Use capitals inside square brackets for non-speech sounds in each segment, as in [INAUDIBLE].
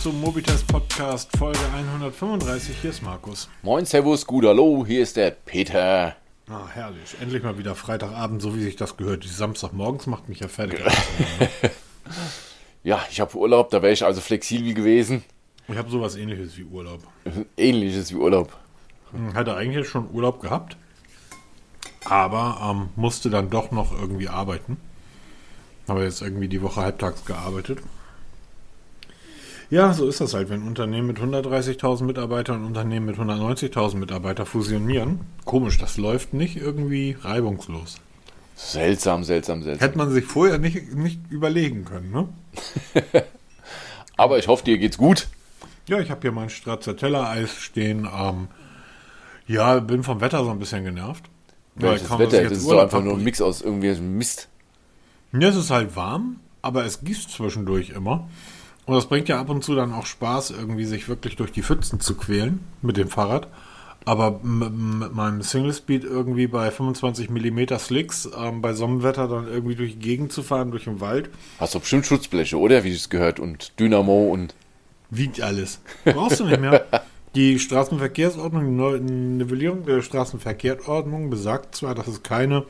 zum Mobitest Podcast Folge 135. Hier ist Markus. Moin, Servus, gut, hallo, hier ist der Peter. Ah, herrlich. Endlich mal wieder Freitagabend, so wie sich das gehört. Die Samstagmorgens macht mich ja fertig. [LAUGHS] ja, ich habe Urlaub, da wäre ich also flexibel gewesen. Ich habe sowas ähnliches wie Urlaub. Ähnliches wie Urlaub. Hm, hatte eigentlich schon Urlaub gehabt, aber ähm, musste dann doch noch irgendwie arbeiten. Habe jetzt irgendwie die Woche halbtags gearbeitet. Ja, so ist das halt, wenn Unternehmen mit 130.000 Mitarbeitern und Unternehmen mit 190.000 Mitarbeitern fusionieren. Komisch, das läuft nicht irgendwie reibungslos. Seltsam, seltsam, seltsam. Hätte man sich vorher nicht, nicht überlegen können, ne? [LAUGHS] Aber ich hoffe, dir geht's gut. Ja, ich habe hier mein Stracciatella-Eis stehen. Ähm, ja, bin vom Wetter so ein bisschen genervt. Welches Wetter? Das ist doch einfach nur ein Mix aus irgendwie Mist. Ja, es ist halt warm, aber es gießt zwischendurch immer. Und das bringt ja ab und zu dann auch Spaß, irgendwie sich wirklich durch die Pfützen zu quälen mit dem Fahrrad. Aber mit meinem Single Speed irgendwie bei 25 mm Slicks ähm, bei Sonnenwetter dann irgendwie durch die Gegend zu fahren, durch den Wald. Hast du bestimmt Schutzbleche, oder? Wie es gehört. Und Dynamo und. Wiegt alles. Brauchst du nicht mehr. [LAUGHS] Die Straßenverkehrsordnung, die Nivellierung der Straßenverkehrsordnung besagt zwar, dass es keine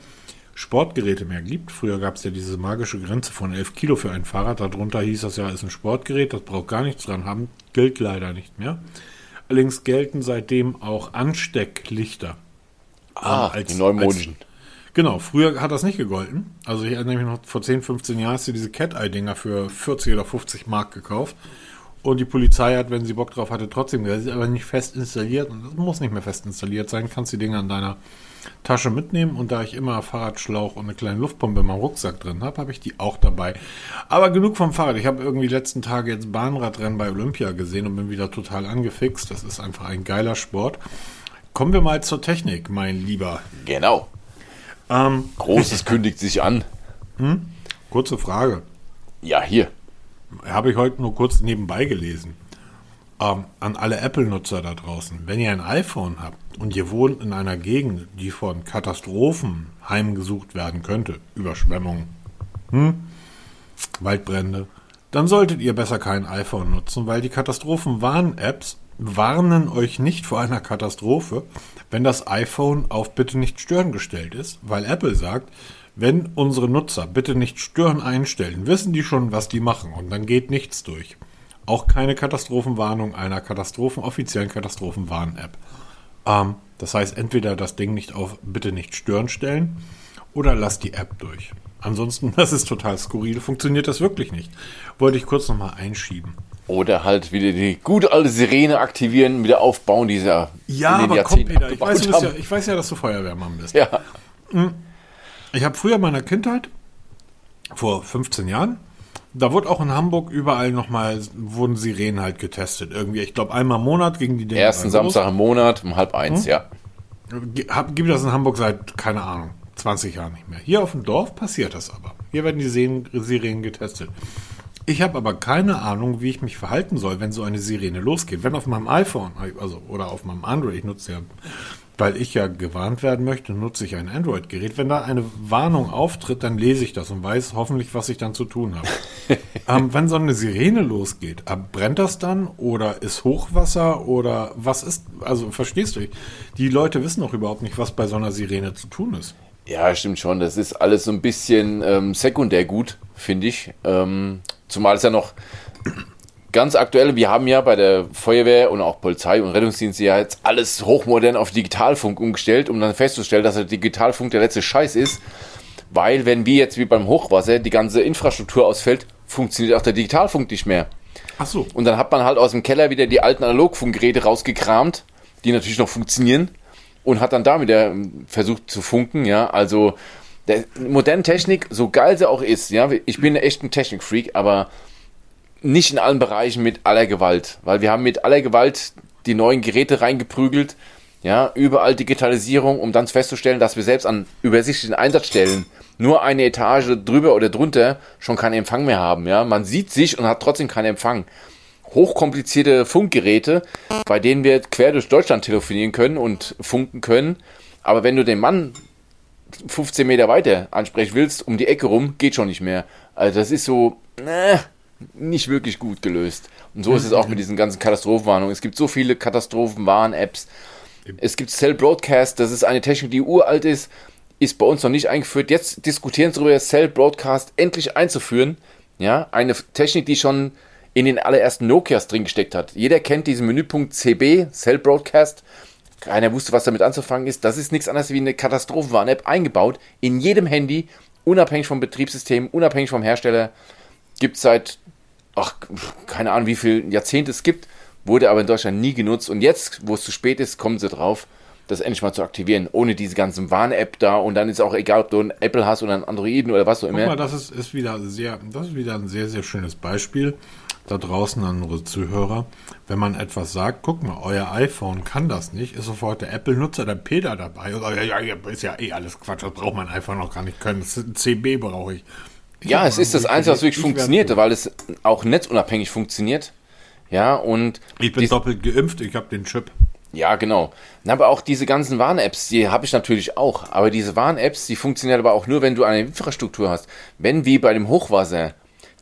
Sportgeräte mehr gibt. Früher gab es ja diese magische Grenze von 11 Kilo für ein Fahrrad. Darunter hieß das ja, ist ein Sportgerät, das braucht gar nichts dran haben. Gilt leider nicht mehr. Allerdings gelten seitdem auch Anstecklichter. Ah, als, die neumodischen. Als, genau, früher hat das nicht gegolten. Also ich erinnere mich noch, vor 10, 15 Jahren hast du diese Cat-Eye-Dinger für 40 oder 50 Mark gekauft. Und die Polizei hat, wenn sie Bock drauf hatte, trotzdem gesagt, ist aber nicht fest installiert. Und das muss nicht mehr fest installiert sein. Kannst die Dinger an deiner Tasche mitnehmen. Und da ich immer Fahrradschlauch und eine kleine Luftpumpe in meinem Rucksack drin habe, habe ich die auch dabei. Aber genug vom Fahrrad. Ich habe irgendwie die letzten Tage jetzt Bahnradrennen bei Olympia gesehen und bin wieder total angefixt. Das ist einfach ein geiler Sport. Kommen wir mal zur Technik, mein Lieber. Genau. Ähm, Großes [LAUGHS] kündigt sich an. Hm? Kurze Frage. Ja, hier. Habe ich heute nur kurz nebenbei gelesen. Ähm, an alle Apple-Nutzer da draußen, wenn ihr ein iPhone habt und ihr wohnt in einer Gegend, die von Katastrophen heimgesucht werden könnte, Überschwemmungen, hm? Waldbrände, dann solltet ihr besser kein iPhone nutzen, weil die Katastrophenwarn-Apps warnen euch nicht vor einer Katastrophe, wenn das iPhone auf Bitte nicht stören gestellt ist, weil Apple sagt, wenn unsere Nutzer bitte nicht stören einstellen, wissen die schon, was die machen und dann geht nichts durch. Auch keine Katastrophenwarnung einer Katastrophen, offiziellen Katastrophenwarn-App. Ähm, das heißt, entweder das Ding nicht auf bitte nicht stören stellen oder lass die App durch. Ansonsten, [LAUGHS] das ist total skurril, funktioniert das wirklich nicht. Wollte ich kurz nochmal einschieben. Oder halt wieder die gute alte Sirene aktivieren, wieder aufbauen, dieser. Ja, aber komm, Peter, ich weiß, ja, ich weiß ja, dass du Feuerwehrmann bist. [LAUGHS] Ja. Hm. Ich habe früher in meiner Kindheit, vor 15 Jahren, da wurde auch in Hamburg überall nochmal, wurden Sirenen halt getestet. Irgendwie, ich glaube, einmal im Monat gegen die Dinge. Ersten Samstag im Monat um halb eins, hm? ja. Gibt das in Hamburg seit, keine Ahnung, 20 Jahren nicht mehr. Hier auf dem Dorf passiert das aber. Hier werden die Sirenen getestet. Ich habe aber keine Ahnung, wie ich mich verhalten soll, wenn so eine Sirene losgeht. Wenn auf meinem iPhone, also oder auf meinem Android, ich nutze ja weil ich ja gewarnt werden möchte, nutze ich ein Android-Gerät. Wenn da eine Warnung auftritt, dann lese ich das und weiß hoffentlich, was ich dann zu tun habe. [LAUGHS] ähm, wenn so eine Sirene losgeht, brennt das dann oder ist Hochwasser oder was ist, also verstehst du, die Leute wissen doch überhaupt nicht, was bei so einer Sirene zu tun ist. Ja, stimmt schon. Das ist alles so ein bisschen ähm, sekundär gut, finde ich. Ähm, zumal es ja noch ganz aktuell, wir haben ja bei der Feuerwehr und auch Polizei und Rettungsdienste ja jetzt alles hochmodern auf Digitalfunk umgestellt, um dann festzustellen, dass der Digitalfunk der letzte Scheiß ist. Weil, wenn wir jetzt wie beim Hochwasser die ganze Infrastruktur ausfällt, funktioniert auch der Digitalfunk nicht mehr. Ach so. Und dann hat man halt aus dem Keller wieder die alten Analogfunkgeräte rausgekramt, die natürlich noch funktionieren, und hat dann da wieder versucht zu funken, ja. Also, der moderne Technik, so geil sie auch ist, ja, ich bin echt ein Technikfreak, aber nicht in allen Bereichen mit aller Gewalt, weil wir haben mit aller Gewalt die neuen Geräte reingeprügelt, ja, überall Digitalisierung, um dann festzustellen, dass wir selbst an übersichtlichen Einsatzstellen nur eine Etage drüber oder drunter schon keinen Empfang mehr haben, ja. Man sieht sich und hat trotzdem keinen Empfang. Hochkomplizierte Funkgeräte, bei denen wir quer durch Deutschland telefonieren können und funken können, aber wenn du den Mann 15 Meter weiter ansprechen willst, um die Ecke rum, geht schon nicht mehr. Also das ist so, ne, nicht wirklich gut gelöst. Und so ist es auch mit diesen ganzen Katastrophenwarnungen. Es gibt so viele Katastrophenwarn-Apps. Es gibt Cell Broadcast, das ist eine Technik, die uralt ist, ist bei uns noch nicht eingeführt. Jetzt diskutieren sie darüber, Cell Broadcast endlich einzuführen. Ja, eine Technik, die schon in den allerersten Nokias drin gesteckt hat. Jeder kennt diesen Menüpunkt CB, Cell Broadcast. Keiner wusste, was damit anzufangen ist. Das ist nichts anderes wie eine Katastrophenwarn-App eingebaut in jedem Handy, unabhängig vom Betriebssystem, unabhängig vom Hersteller. Gibt es seit, ach, keine Ahnung, wie viele Jahrzehnte es gibt, wurde aber in Deutschland nie genutzt. Und jetzt, wo es zu spät ist, kommen sie drauf, das endlich mal zu aktivieren, ohne diese ganzen Warn-App da. Und dann ist auch egal, ob du ein Apple hast oder ein Androiden oder was auch immer. Guck mal, das ist, ist wieder sehr, das ist wieder ein sehr, sehr schönes Beispiel da draußen an unsere Zuhörer. Wenn man etwas sagt, guck mal, euer iPhone kann das nicht, ist sofort der Apple-Nutzer, der Peter dabei. Und, ja, ja, ist ja eh alles Quatsch, das braucht mein iPhone noch gar nicht können. Das ist ein CB brauche ich. Ja, es ist das Einzige, was wirklich funktioniert, weil es auch netzunabhängig funktioniert. Ja, und. Ich bin doppelt geimpft, ich habe den Chip. Ja, genau. Aber auch diese ganzen Warn-Apps, die habe ich natürlich auch. Aber diese Warn-Apps, die funktionieren aber auch nur, wenn du eine Infrastruktur hast. Wenn wie bei dem Hochwasser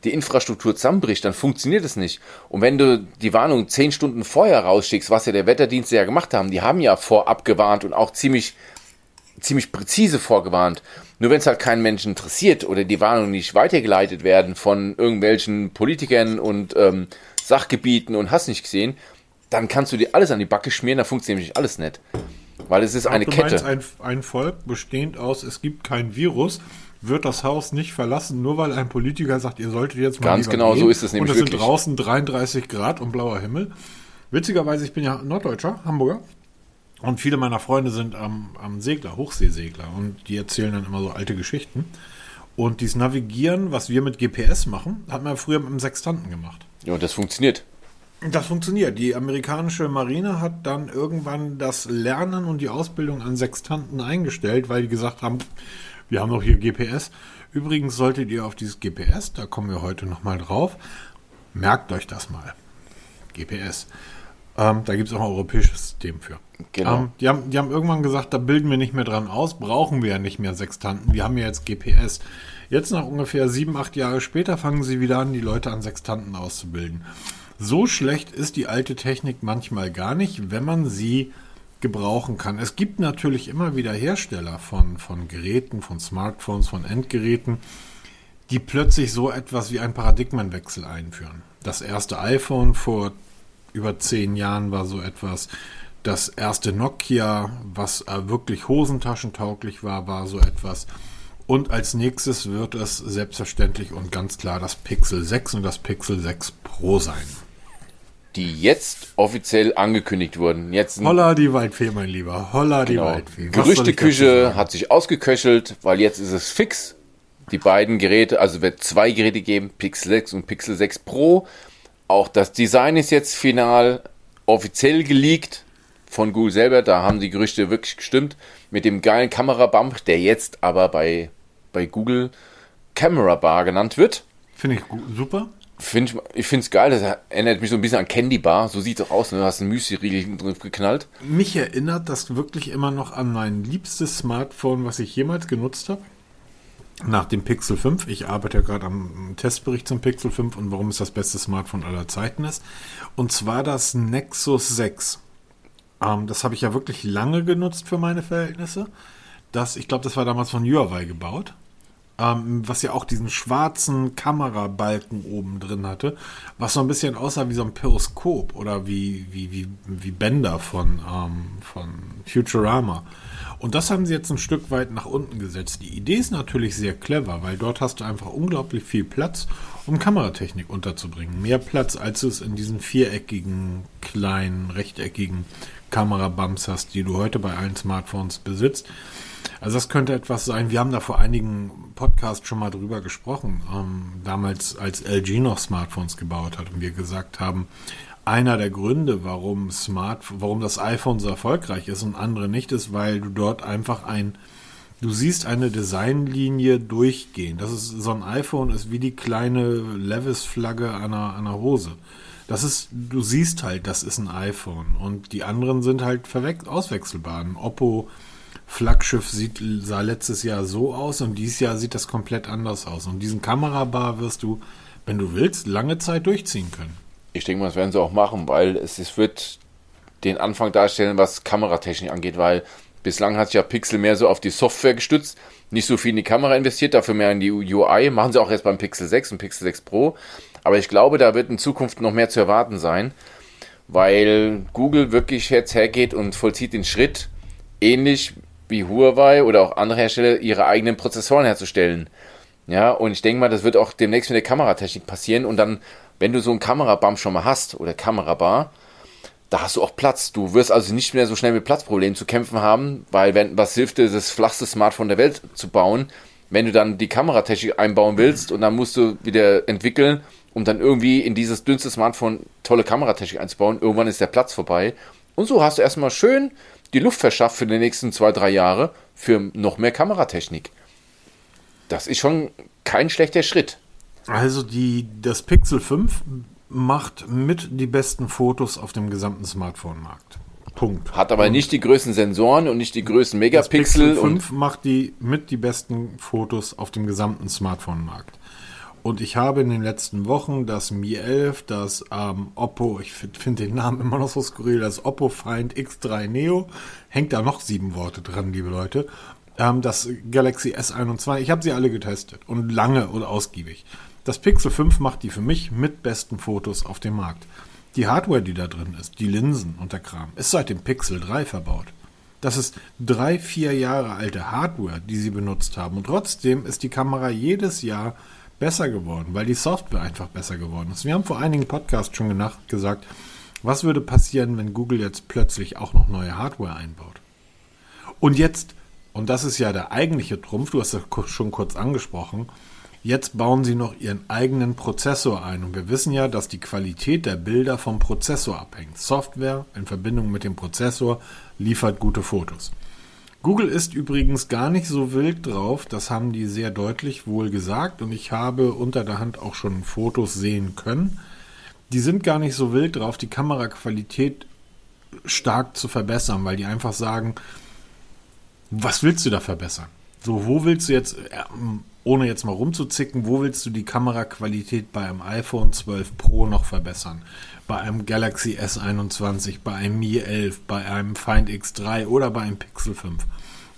die Infrastruktur zusammenbricht, dann funktioniert es nicht. Und wenn du die Warnung zehn Stunden vorher rausschickst, was ja der Wetterdienst ja gemacht haben, die haben ja vorab gewarnt und auch ziemlich, ziemlich präzise vorgewarnt. Nur wenn es halt keinen Menschen interessiert oder die Warnungen nicht weitergeleitet werden von irgendwelchen Politikern und ähm, Sachgebieten und hast nicht gesehen, dann kannst du dir alles an die Backe schmieren, da funktioniert nämlich alles nicht. Weil es ist eine du Kette. Ein, ein Volk bestehend aus, es gibt kein Virus, wird das Haus nicht verlassen, nur weil ein Politiker sagt, ihr solltet jetzt mal Ganz genau, gehen. so ist es nämlich Und es sind draußen 33 Grad und blauer Himmel. Witzigerweise, ich bin ja Norddeutscher, Hamburger. Und viele meiner Freunde sind am, am Segler, Hochseesegler. Und die erzählen dann immer so alte Geschichten. Und dieses Navigieren, was wir mit GPS machen, hat man früher mit einem Sextanten gemacht. Ja, und das funktioniert. Das funktioniert. Die amerikanische Marine hat dann irgendwann das Lernen und die Ausbildung an Sextanten eingestellt, weil die gesagt haben, wir haben doch hier GPS. Übrigens solltet ihr auf dieses GPS, da kommen wir heute nochmal drauf, merkt euch das mal. GPS. Ähm, da gibt es auch ein europäisches System für. Genau. Ähm, die, haben, die haben irgendwann gesagt, da bilden wir nicht mehr dran aus, brauchen wir ja nicht mehr Sextanten. Wir haben ja jetzt GPS. Jetzt nach ungefähr sieben, acht Jahre später fangen sie wieder an, die Leute an Sextanten auszubilden. So schlecht ist die alte Technik manchmal gar nicht, wenn man sie gebrauchen kann. Es gibt natürlich immer wieder Hersteller von, von Geräten, von Smartphones, von Endgeräten, die plötzlich so etwas wie einen Paradigmenwechsel einführen. Das erste iPhone vor über zehn Jahren war so etwas. Das erste Nokia, was äh, wirklich hosentaschentauglich war, war so etwas. Und als nächstes wird es selbstverständlich und ganz klar das Pixel 6 und das Pixel 6 Pro sein die jetzt offiziell angekündigt wurden. Jetzt Holla die Waldfee, mein Lieber. Holla genau. die Waldfee. Was Gerüchteküche hat sich ausgeköchelt, weil jetzt ist es fix. Die beiden Geräte, also wird zwei Geräte geben, Pixel 6 und Pixel 6 Pro. Auch das Design ist jetzt final offiziell geleakt von Google selber. Da haben die Gerüchte wirklich gestimmt. Mit dem geilen Kamerabump, der jetzt aber bei, bei Google Camera Bar genannt wird. Finde ich super. Find ich ich finde es geil, das erinnert mich so ein bisschen an Candy Bar, so sieht es auch aus, ne? du hast einen Müsli-Riegel drin geknallt. Mich erinnert das wirklich immer noch an mein liebstes Smartphone, was ich jemals genutzt habe. Nach dem Pixel 5. Ich arbeite ja gerade am Testbericht zum Pixel 5 und warum es das beste Smartphone aller Zeiten ist. Und zwar das Nexus 6. Ähm, das habe ich ja wirklich lange genutzt für meine Verhältnisse. Das, ich glaube, das war damals von Huawei gebaut ähm, was ja auch diesen schwarzen Kamerabalken oben drin hatte, was so ein bisschen aussah wie so ein Periskop oder wie, wie, wie, wie Bänder von, ähm, von Futurama. Und das haben sie jetzt ein Stück weit nach unten gesetzt. Die Idee ist natürlich sehr clever, weil dort hast du einfach unglaublich viel Platz, um Kameratechnik unterzubringen. Mehr Platz, als du es in diesen viereckigen, kleinen, rechteckigen Kamerabumps hast, die du heute bei allen Smartphones besitzt. Also das könnte etwas sein. Wir haben da vor einigen Podcasts schon mal drüber gesprochen. Ähm, damals, als LG noch Smartphones gebaut hat und wir gesagt haben, einer der Gründe, warum Smart, warum das iPhone so erfolgreich ist und andere nicht, ist, weil du dort einfach ein, du siehst eine Designlinie durchgehen. Das ist so ein iPhone ist wie die kleine Levis-Flagge an einer, einer Hose. Das ist, du siehst halt, das ist ein iPhone und die anderen sind halt auswechselbar. Ein Oppo Flaggschiff sieht, sah letztes Jahr so aus und dieses Jahr sieht das komplett anders aus. Und diesen Kamerabar wirst du wenn du willst, lange Zeit durchziehen können. Ich denke mal, das werden sie auch machen, weil es, es wird den Anfang darstellen, was Kameratechnik angeht, weil bislang hat sich ja Pixel mehr so auf die Software gestützt, nicht so viel in die Kamera investiert, dafür mehr in die UI. Machen sie auch jetzt beim Pixel 6 und Pixel 6 Pro. Aber ich glaube, da wird in Zukunft noch mehr zu erwarten sein, weil Google wirklich jetzt hergeht und vollzieht den Schritt, ähnlich wie Huawei oder auch andere Hersteller, ihre eigenen Prozessoren herzustellen. Ja, und ich denke mal, das wird auch demnächst mit der Kameratechnik passieren und dann, wenn du so einen Kamerabump schon mal hast oder Kamerabar, da hast du auch Platz. Du wirst also nicht mehr so schnell mit Platzproblemen zu kämpfen haben, weil wenn was hilft dir, das flachste Smartphone der Welt zu bauen, wenn du dann die Kameratechnik einbauen willst und dann musst du wieder entwickeln, um dann irgendwie in dieses dünnste Smartphone tolle Kameratechnik einzubauen, irgendwann ist der Platz vorbei. Und so hast du erstmal schön die Luft verschafft für die nächsten zwei, drei Jahre für noch mehr Kameratechnik. Das ist schon kein schlechter Schritt. Also die, das Pixel 5 macht mit die besten Fotos auf dem gesamten Smartphone-Markt. Punkt. Hat aber und nicht die größten Sensoren und nicht die größten Megapixel. Das Pixel 5 macht die mit die besten Fotos auf dem gesamten Smartphone-Markt. Und ich habe in den letzten Wochen das Mi 11, das ähm, Oppo, ich finde find den Namen immer noch so skurril, das Oppo Find X3 Neo, hängt da noch sieben Worte dran, liebe Leute. Ähm, das Galaxy S21, ich habe sie alle getestet und lange und ausgiebig. Das Pixel 5 macht die für mich mit besten Fotos auf dem Markt. Die Hardware, die da drin ist, die Linsen und der Kram, ist seit dem Pixel 3 verbaut. Das ist drei, vier Jahre alte Hardware, die sie benutzt haben. Und trotzdem ist die Kamera jedes Jahr besser geworden, weil die Software einfach besser geworden ist. Wir haben vor einigen Podcasts schon gesagt, was würde passieren, wenn Google jetzt plötzlich auch noch neue Hardware einbaut? Und jetzt, und das ist ja der eigentliche Trumpf, du hast es schon kurz angesprochen, Jetzt bauen sie noch ihren eigenen Prozessor ein und wir wissen ja, dass die Qualität der Bilder vom Prozessor abhängt. Software in Verbindung mit dem Prozessor liefert gute Fotos. Google ist übrigens gar nicht so wild drauf, das haben die sehr deutlich wohl gesagt und ich habe unter der Hand auch schon Fotos sehen können. Die sind gar nicht so wild drauf, die Kameraqualität stark zu verbessern, weil die einfach sagen, was willst du da verbessern? So, wo willst du jetzt, ohne jetzt mal rumzuzicken, wo willst du die Kameraqualität bei einem iPhone 12 Pro noch verbessern? Bei einem Galaxy S21, bei einem Mi 11, bei einem Find X3 oder bei einem Pixel 5?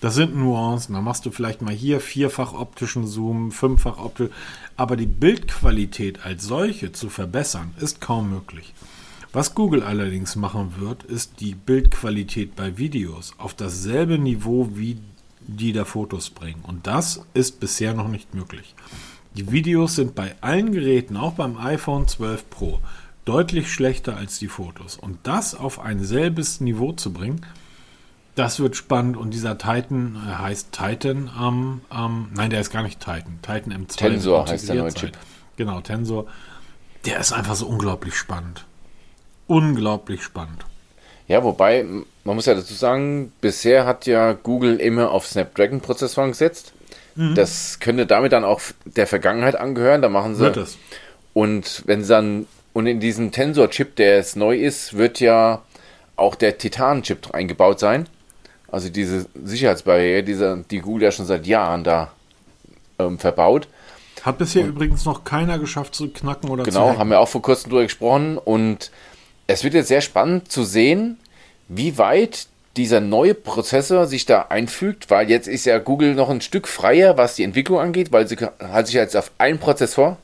Das sind Nuancen. Da machst du vielleicht mal hier vierfach optischen Zoom, fünffach optisch. Aber die Bildqualität als solche zu verbessern, ist kaum möglich. Was Google allerdings machen wird, ist die Bildqualität bei Videos auf dasselbe Niveau wie die da Fotos bringen. Und das ist bisher noch nicht möglich. Die Videos sind bei allen Geräten, auch beim iPhone 12 Pro, deutlich schlechter als die Fotos. Und das auf ein selbes Niveau zu bringen, das wird spannend. Und dieser Titan äh, heißt Titan am, ähm, ähm, nein, der ist gar nicht Titan. Titan M2. Tensor heißt der neue Chip. Genau, Tensor. Der ist einfach so unglaublich spannend. Unglaublich spannend. Ja, wobei, man muss ja dazu sagen, bisher hat ja Google immer auf Snapdragon-Prozessoren gesetzt. Mhm. Das könnte damit dann auch der Vergangenheit angehören. Da machen sie. Wird es. Und wenn sie dann, und in diesem Tensor-Chip, der jetzt neu ist, wird ja auch der Titan-Chip eingebaut sein. Also diese Sicherheitsbarriere, diese, die Google ja schon seit Jahren da ähm, verbaut. Hat bisher und, übrigens noch keiner geschafft zu knacken oder genau, zu Genau, haben wir auch vor kurzem drüber gesprochen. Und es wird jetzt sehr spannend zu sehen, wie weit dieser neue Prozessor sich da einfügt, weil jetzt ist ja Google noch ein Stück freier, was die Entwicklung angeht, weil sie halt sich jetzt auf einen Prozessor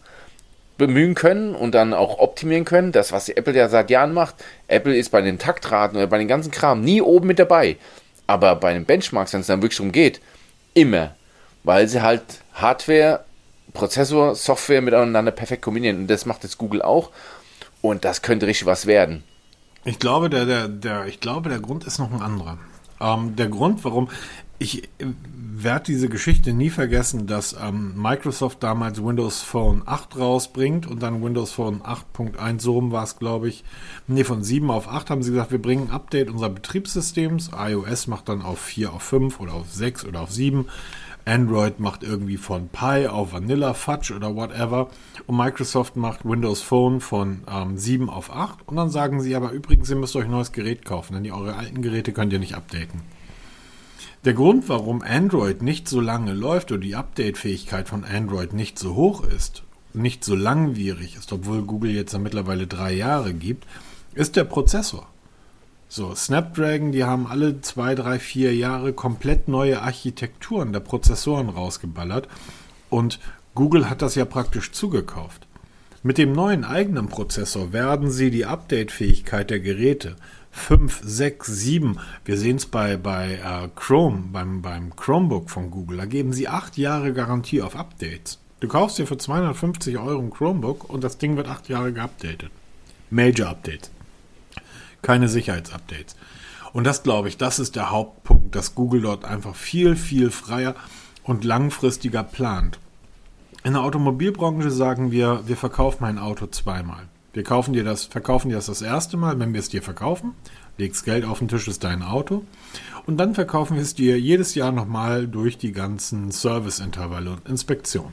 bemühen können und dann auch optimieren können. Das, was Apple ja seit Jahren macht. Apple ist bei den Taktraten oder bei den ganzen Kram nie oben mit dabei. Aber bei den Benchmarks, wenn es dann wirklich darum geht, immer. Weil sie halt Hardware, Prozessor, Software miteinander perfekt kombinieren. Und das macht jetzt Google auch. Und das könnte richtig was werden. Ich glaube, der, der, der, ich glaube, der Grund ist noch ein anderer. Ähm, der Grund, warum ich äh, werde diese Geschichte nie vergessen, dass ähm, Microsoft damals Windows Phone 8 rausbringt und dann Windows Phone 8.1, so rum war es, glaube ich. Nee, von 7 auf 8 haben sie gesagt, wir bringen ein Update unserer Betriebssystems. iOS macht dann auf 4 auf 5 oder auf 6 oder auf 7. Android macht irgendwie von Pi auf Vanilla Fudge oder whatever. Und Microsoft macht Windows Phone von ähm, 7 auf 8. Und dann sagen sie aber übrigens, ihr müsst euch ein neues Gerät kaufen, denn die eure alten Geräte könnt ihr nicht updaten. Der Grund, warum Android nicht so lange läuft oder die Update-Fähigkeit von Android nicht so hoch ist, nicht so langwierig ist, obwohl Google jetzt mittlerweile drei Jahre gibt, ist der Prozessor. So, Snapdragon, die haben alle zwei, drei, vier Jahre komplett neue Architekturen der Prozessoren rausgeballert und Google hat das ja praktisch zugekauft. Mit dem neuen eigenen Prozessor werden sie die Update-Fähigkeit der Geräte 5, 6, 7, wir sehen es bei, bei äh, Chrome, beim, beim Chromebook von Google, da geben sie acht Jahre Garantie auf Updates. Du kaufst dir für 250 Euro ein Chromebook und das Ding wird acht Jahre geupdatet. Major Updates. Keine Sicherheitsupdates. Und das glaube ich, das ist der Hauptpunkt, dass Google dort einfach viel, viel freier und langfristiger plant. In der Automobilbranche sagen wir, wir verkaufen ein Auto zweimal. Wir kaufen dir das, verkaufen dir das das erste Mal, wenn wir es dir verkaufen, legst Geld auf den Tisch, ist dein Auto. Und dann verkaufen wir es dir jedes Jahr nochmal durch die ganzen Serviceintervalle und Inspektionen.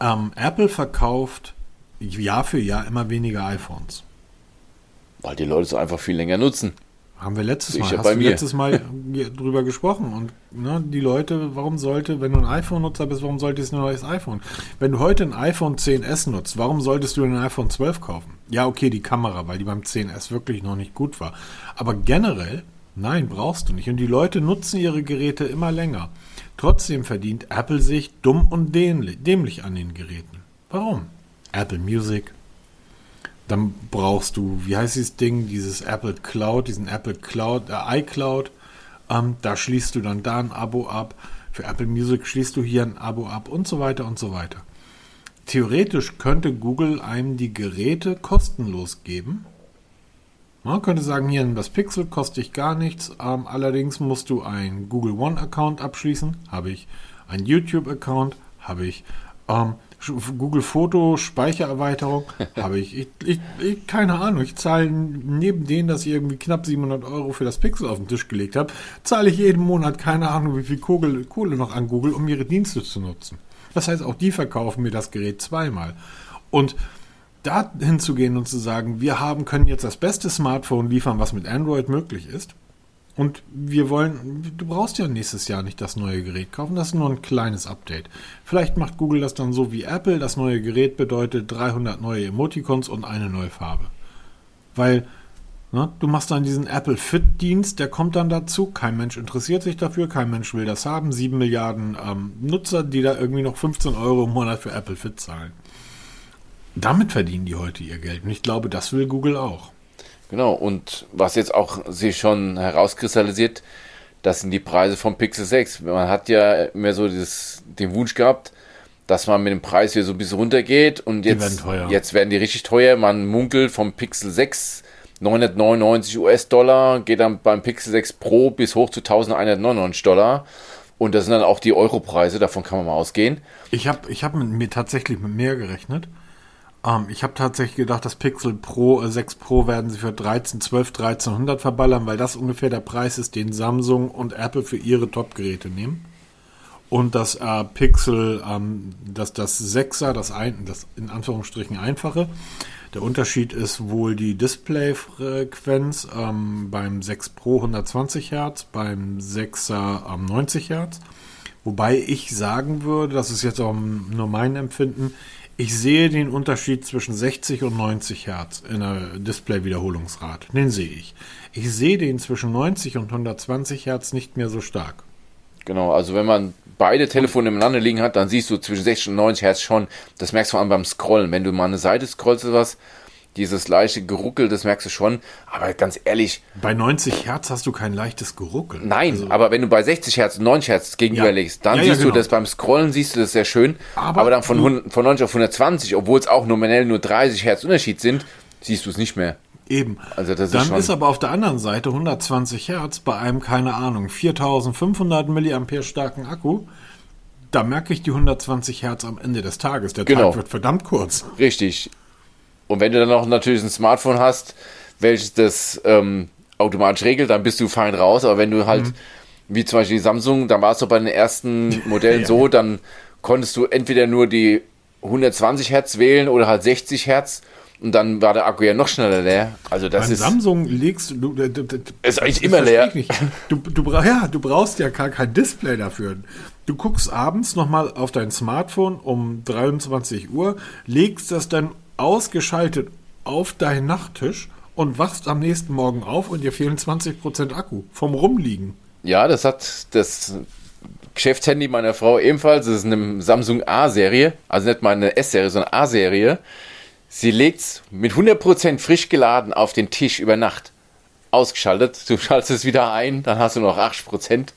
Ähm, Apple verkauft Jahr für Jahr immer weniger iPhones. Weil die Leute es einfach viel länger nutzen. Haben wir letztes Mal, Sicher hast du mir. letztes Mal drüber gesprochen. Und ne, die Leute, warum sollte, wenn du ein iPhone-Nutzer bist, warum solltest du ein neues iPhone? Wenn du heute ein iPhone 10s nutzt, warum solltest du ein iPhone 12 kaufen? Ja, okay, die Kamera, weil die beim 10s wirklich noch nicht gut war. Aber generell, nein, brauchst du nicht. Und die Leute nutzen ihre Geräte immer länger. Trotzdem verdient Apple sich dumm und dämlich an den Geräten. Warum? Apple Music, dann brauchst du, wie heißt dieses Ding, dieses Apple Cloud, diesen Apple Cloud, äh, iCloud. Ähm, da schließt du dann da ein Abo ab. Für Apple Music schließt du hier ein Abo ab und so weiter und so weiter. Theoretisch könnte Google einem die Geräte kostenlos geben. Man könnte sagen, hier das Pixel kostet dich gar nichts. Ähm, allerdings musst du einen Google One Account abschließen. Habe ich. Ein YouTube Account. Habe ich. Ähm, Google Foto Speichererweiterung [LAUGHS] habe ich. Ich, ich, ich. Keine Ahnung. Ich zahle neben denen, dass ich irgendwie knapp 700 Euro für das Pixel auf den Tisch gelegt habe, zahle ich jeden Monat keine Ahnung, wie viel Kohle, Kohle noch an Google, um ihre Dienste zu nutzen. Das heißt, auch die verkaufen mir das Gerät zweimal. Und da hinzugehen und zu sagen, wir haben, können jetzt das beste Smartphone liefern, was mit Android möglich ist. Und wir wollen, du brauchst ja nächstes Jahr nicht das neue Gerät kaufen, das ist nur ein kleines Update. Vielleicht macht Google das dann so wie Apple, das neue Gerät bedeutet 300 neue Emoticons und eine neue Farbe. Weil ne, du machst dann diesen Apple Fit Dienst, der kommt dann dazu, kein Mensch interessiert sich dafür, kein Mensch will das haben, 7 Milliarden ähm, Nutzer, die da irgendwie noch 15 Euro im Monat für Apple Fit zahlen. Damit verdienen die heute ihr Geld und ich glaube, das will Google auch. Genau, und was jetzt auch sich schon herauskristallisiert, das sind die Preise vom Pixel 6. Man hat ja immer so dieses, den Wunsch gehabt, dass man mit dem Preis hier so ein bisschen runtergeht und jetzt, werden teuer. jetzt werden die richtig teuer. Man munkelt vom Pixel 6 999 US-Dollar, geht dann beim Pixel 6 Pro bis hoch zu 1199 Dollar. Und das sind dann auch die Europreise, davon kann man mal ausgehen. Ich habe ich hab mit mir tatsächlich mit mehr gerechnet. Ähm, ich habe tatsächlich gedacht, das Pixel Pro äh, 6 Pro werden sie für 13, 12, 1300 verballern, weil das ungefähr der Preis ist, den Samsung und Apple für ihre Top-Geräte nehmen. Und das äh, Pixel, ähm, das, das 6er, das, ein, das in Anführungsstrichen einfache. Der Unterschied ist wohl die Displayfrequenz ähm, beim 6 Pro 120 Hertz, beim 6er ähm, 90 Hertz. Wobei ich sagen würde, das ist jetzt auch nur mein Empfinden, ich sehe den Unterschied zwischen 60 und 90 Hertz in der Display-Wiederholungsrate. Den sehe ich. Ich sehe den zwischen 90 und 120 Hertz nicht mehr so stark. Genau, also wenn man beide Telefone nebeneinander liegen hat, dann siehst du zwischen 60 und 90 Hertz schon, das merkst du vor allem beim Scrollen. Wenn du mal eine Seite scrollst oder was, dieses leichte Geruckel, das merkst du schon. Aber ganz ehrlich, Bei 90 Hertz hast du kein leichtes Geruckel. nein, Also, aber wenn du bei 60 Hertz und 90 Hertz gegenüberlegst, dann Ja, ja, siehst genau. du das beim Scrollen, siehst du das sehr schön. Aber Aber, dann von, du- 100, von 90 auf 120, obwohl es auch nominell nur 30 Hertz Unterschied sind, siehst du es nicht mehr. Eben. Also das ist Dann schon- ist aber auf der anderen Seite 120 Hertz bei einem, keine Ahnung, 4500 Milliampere starken Akku. Da merke ich die 120 Hertz am Ende des Tages. Der Genau. Tag wird verdammt kurz. Richtig. Und wenn du dann noch natürlich ein Smartphone hast, welches das ähm, automatisch regelt, dann bist du fein raus. Aber wenn du halt, wie zum Beispiel die Samsung, dann war es doch bei den ersten Modellen [LAUGHS] Ja. so, dann konntest du entweder nur die 120 Hertz wählen oder halt 60 Hertz. und dann war der Akku ja noch schneller leer. Also das Beim ist, Samsung legst du. du, du, du ist eigentlich immer leer. Du, du, ja, du brauchst ja gar kein Display dafür. Du guckst abends nochmal auf dein Smartphone um 23 Uhr, legst das dann ausgeschaltet auf deinen Nachttisch und wachst am nächsten Morgen auf und dir fehlen 20% Akku vom Rumliegen. Ja, das hat das Geschäftshandy meiner Frau ebenfalls. Das ist eine Samsung A-Serie. Also nicht mal eine S-Serie, sondern A-Serie. Sie legt's mit 100% frisch geladen auf den Tisch über Nacht. Ausgeschaltet. Du [LAUGHS] schaltest es wieder ein, dann hast du noch 80%.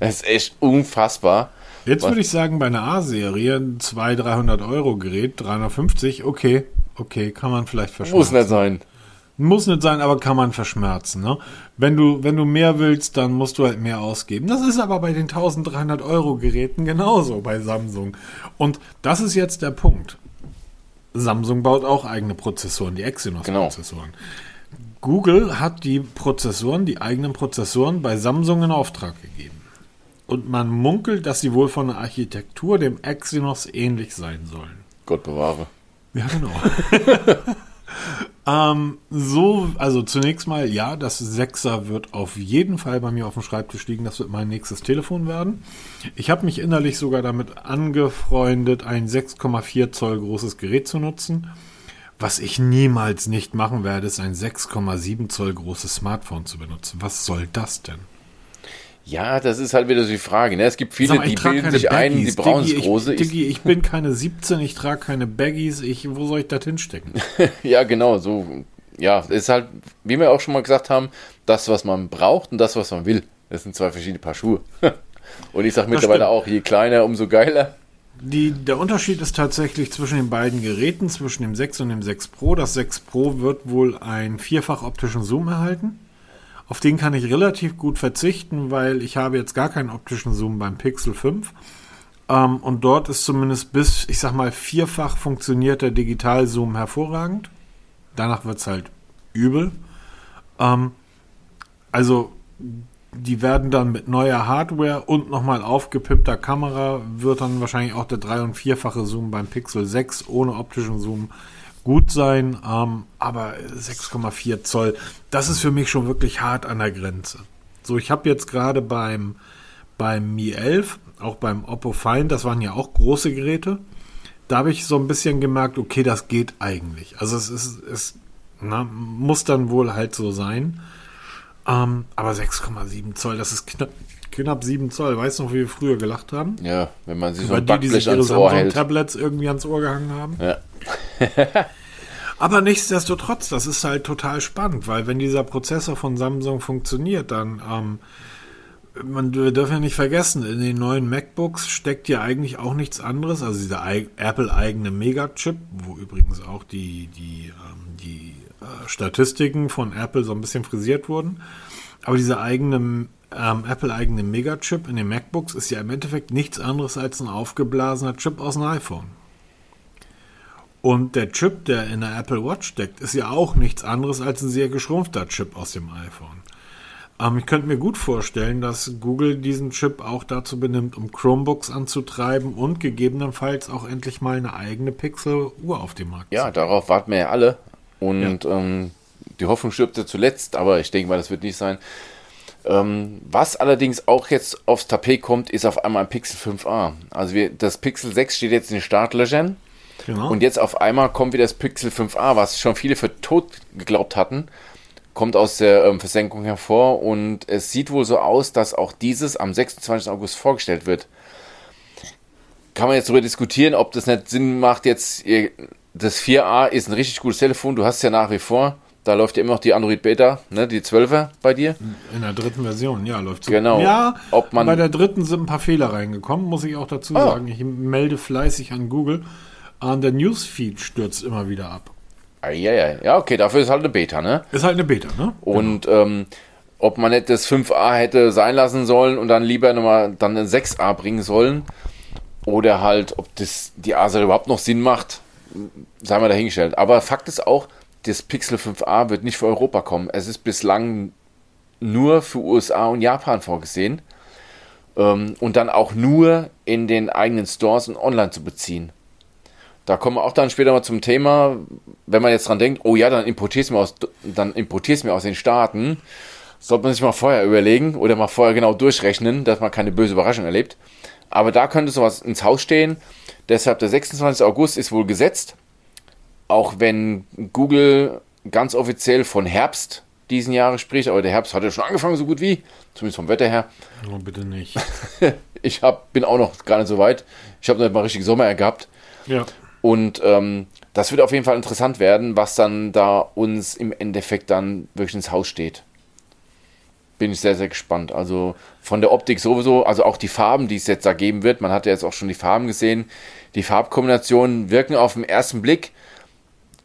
Das ist echt unfassbar. Jetzt würde ich sagen, bei einer A-Serie, ein 200, 300 Euro Gerät, 350, okay, okay, kann man vielleicht verschmerzen. Muss nicht sein. Muss nicht sein, aber kann man verschmerzen. Ne? Wenn, du, wenn du mehr willst, dann musst du halt mehr ausgeben. Das ist aber bei den 1300 Euro Geräten genauso bei Samsung. Und das ist jetzt der Punkt. Samsung baut auch eigene Prozessoren, die Exynos-Prozessoren. Google hat die Prozessoren, die eigenen Prozessoren bei Samsung in Auftrag gegeben. Und man munkelt, dass sie wohl von der Architektur dem Exynos ähnlich sein sollen. Gott bewahre. Ja, genau. [LAUGHS] ähm, so, also zunächst mal, ja, das Sechser wird auf jeden Fall bei mir auf dem Schreibtisch liegen. Das wird mein nächstes Telefon werden. Ich habe mich innerlich sogar damit angefreundet, ein 6,4 Zoll großes Gerät zu nutzen. Was ich niemals nicht machen werde, ist ein 6,7 Zoll großes Smartphone zu benutzen. Was soll das denn? Ja, das ist halt wieder so die Frage. Ne? Es gibt viele, mal, die bilden sich ein, die Baggies. brauchen das große. Ich, Diggi, ich bin keine 17, ich trage keine Baggies. Ich, wo soll ich das hinstecken? [LAUGHS] ja, genau, so. Ja, es ist halt, wie wir auch schon mal gesagt haben, das, was man braucht und das, was man will. Das sind zwei verschiedene Paar Schuhe. [LAUGHS] Und ich sage mittlerweile auch, je kleiner, umso geiler. Die, der Unterschied ist tatsächlich zwischen den beiden Geräten, zwischen dem 6 und dem 6 Pro. Das 6 Pro wird wohl einen vierfach optischen Zoom erhalten. Auf den kann ich relativ gut verzichten, weil ich habe jetzt gar keinen optischen Zoom beim Pixel 5. Ähm, und dort ist zumindest bis, ich sag mal, vierfach funktioniert der Digital-Zoom hervorragend. Danach wird es halt übel. Ähm, also die werden dann mit neuer Hardware und nochmal aufgepimpter Kamera wird dann wahrscheinlich auch der 3- und 4-fache Zoom beim Pixel 6 ohne optischen Zoom gut sein. Ähm, aber 6,4 Zoll, das ist für mich schon wirklich hart an der Grenze. So, ich habe jetzt gerade beim, beim Mi 11, auch beim Oppo Find, das waren ja auch große Geräte, da habe ich so ein bisschen gemerkt, okay, das geht eigentlich. Also es ist, es na, muss dann wohl halt so sein. Ähm, aber 6,7 Zoll, das ist knapp, knapp 7 Zoll. Weißt du noch, wie wir früher gelacht haben? Ja, wenn man sich so ein die, die sich ihre. Samsung-Tablets irgendwie ans Ohr gehangen haben. Ja. [LAUGHS] Aber nichtsdestotrotz, das ist halt total spannend, weil wenn dieser Prozessor von Samsung funktioniert, dann, ähm, man, wir dürfen ja nicht vergessen, in den neuen MacBooks steckt ja eigentlich auch nichts anderes, also dieser ei- Apple-eigene Mega-Chip, wo übrigens auch die, die, ähm, die äh, Statistiken von Apple so ein bisschen frisiert wurden. Aber dieser eigene, ähm, Apple-eigene Mega-Chip in den MacBooks ist ja im Endeffekt nichts anderes als ein aufgeblasener Chip aus einem iPhone. Und der Chip, der in der Apple Watch steckt, ist ja auch nichts anderes als ein sehr geschrumpfter Chip aus dem iPhone. Ähm, ich könnte mir gut vorstellen, dass Google diesen Chip auch dazu benimmt, um Chromebooks anzutreiben und gegebenenfalls auch endlich mal eine eigene Pixel-Uhr auf dem Markt Ja, darauf warten wir ja alle. Und ähm, die Hoffnung stirbt ja zuletzt, aber ich denke mal, das wird nicht sein. Ähm, was allerdings auch jetzt aufs Tapet kommt, ist auf einmal ein Pixel 5a. Also wir, das Pixel 6 steht jetzt in den Startlöchern. Genau. Und jetzt auf einmal kommt wieder das Pixel 5a, was schon viele für tot geglaubt hatten, kommt aus der ähm, Versenkung hervor und es sieht wohl so aus, dass auch dieses am 26. August vorgestellt wird. Kann man jetzt darüber diskutieren, ob das nicht Sinn macht, jetzt das 4a ist ein richtig gutes Telefon, du hast es ja nach wie vor, da läuft ja immer noch die Android Beta, ne, die 12er bei dir. in der dritten Version, ja, läuft so. Genau. Ja, Ob man- bei der dritten sind ein paar Fehler reingekommen, muss ich auch dazu Ah. sagen. Ich melde fleißig an Google. An der Newsfeed stürzt immer wieder ab. Ah, ja, ja, ja, okay, dafür ist halt eine Beta, ne? Ist halt eine Beta, ne? Und ähm, ob man nicht das 5a hätte sein lassen sollen und dann lieber nochmal dann ein 6a bringen sollen. Oder halt, ob das die A-Serie überhaupt noch Sinn macht, sei mal dahingestellt. Aber Fakt ist auch, das Pixel 5a wird nicht für Europa kommen. Es ist bislang nur für USA und Japan vorgesehen. Ähm, und dann auch nur in den eigenen Stores und online zu beziehen. Da kommen wir auch dann später mal zum Thema, wenn man jetzt dran denkt, oh ja, dann importierst du mir aus, dann importierst mir aus den Staaten. Sollte man sich mal vorher überlegen oder mal vorher genau durchrechnen, dass man keine böse Überraschung erlebt. Aber da könnte sowas ins Haus stehen. Deshalb der 26. August ist wohl gesetzt. Auch wenn Google ganz offiziell von Herbst diesen Jahres spricht, aber der Herbst hat ja schon angefangen, so gut wie, zumindest vom Wetter her. Oh, bitte nicht. [LAUGHS] ich hab, bin auch noch gar nicht so weit. Ich habe noch mal richtig Sommer gehabt. Ja. Und ähm, das wird auf jeden Fall interessant werden, was dann da uns im Endeffekt dann wirklich ins Haus steht. Bin ich sehr, sehr gespannt. Also von der Optik sowieso, also auch die Farben, die es jetzt da geben wird. Man hat ja jetzt auch schon die Farben gesehen. Die Farbkombinationen wirken auf den ersten Blick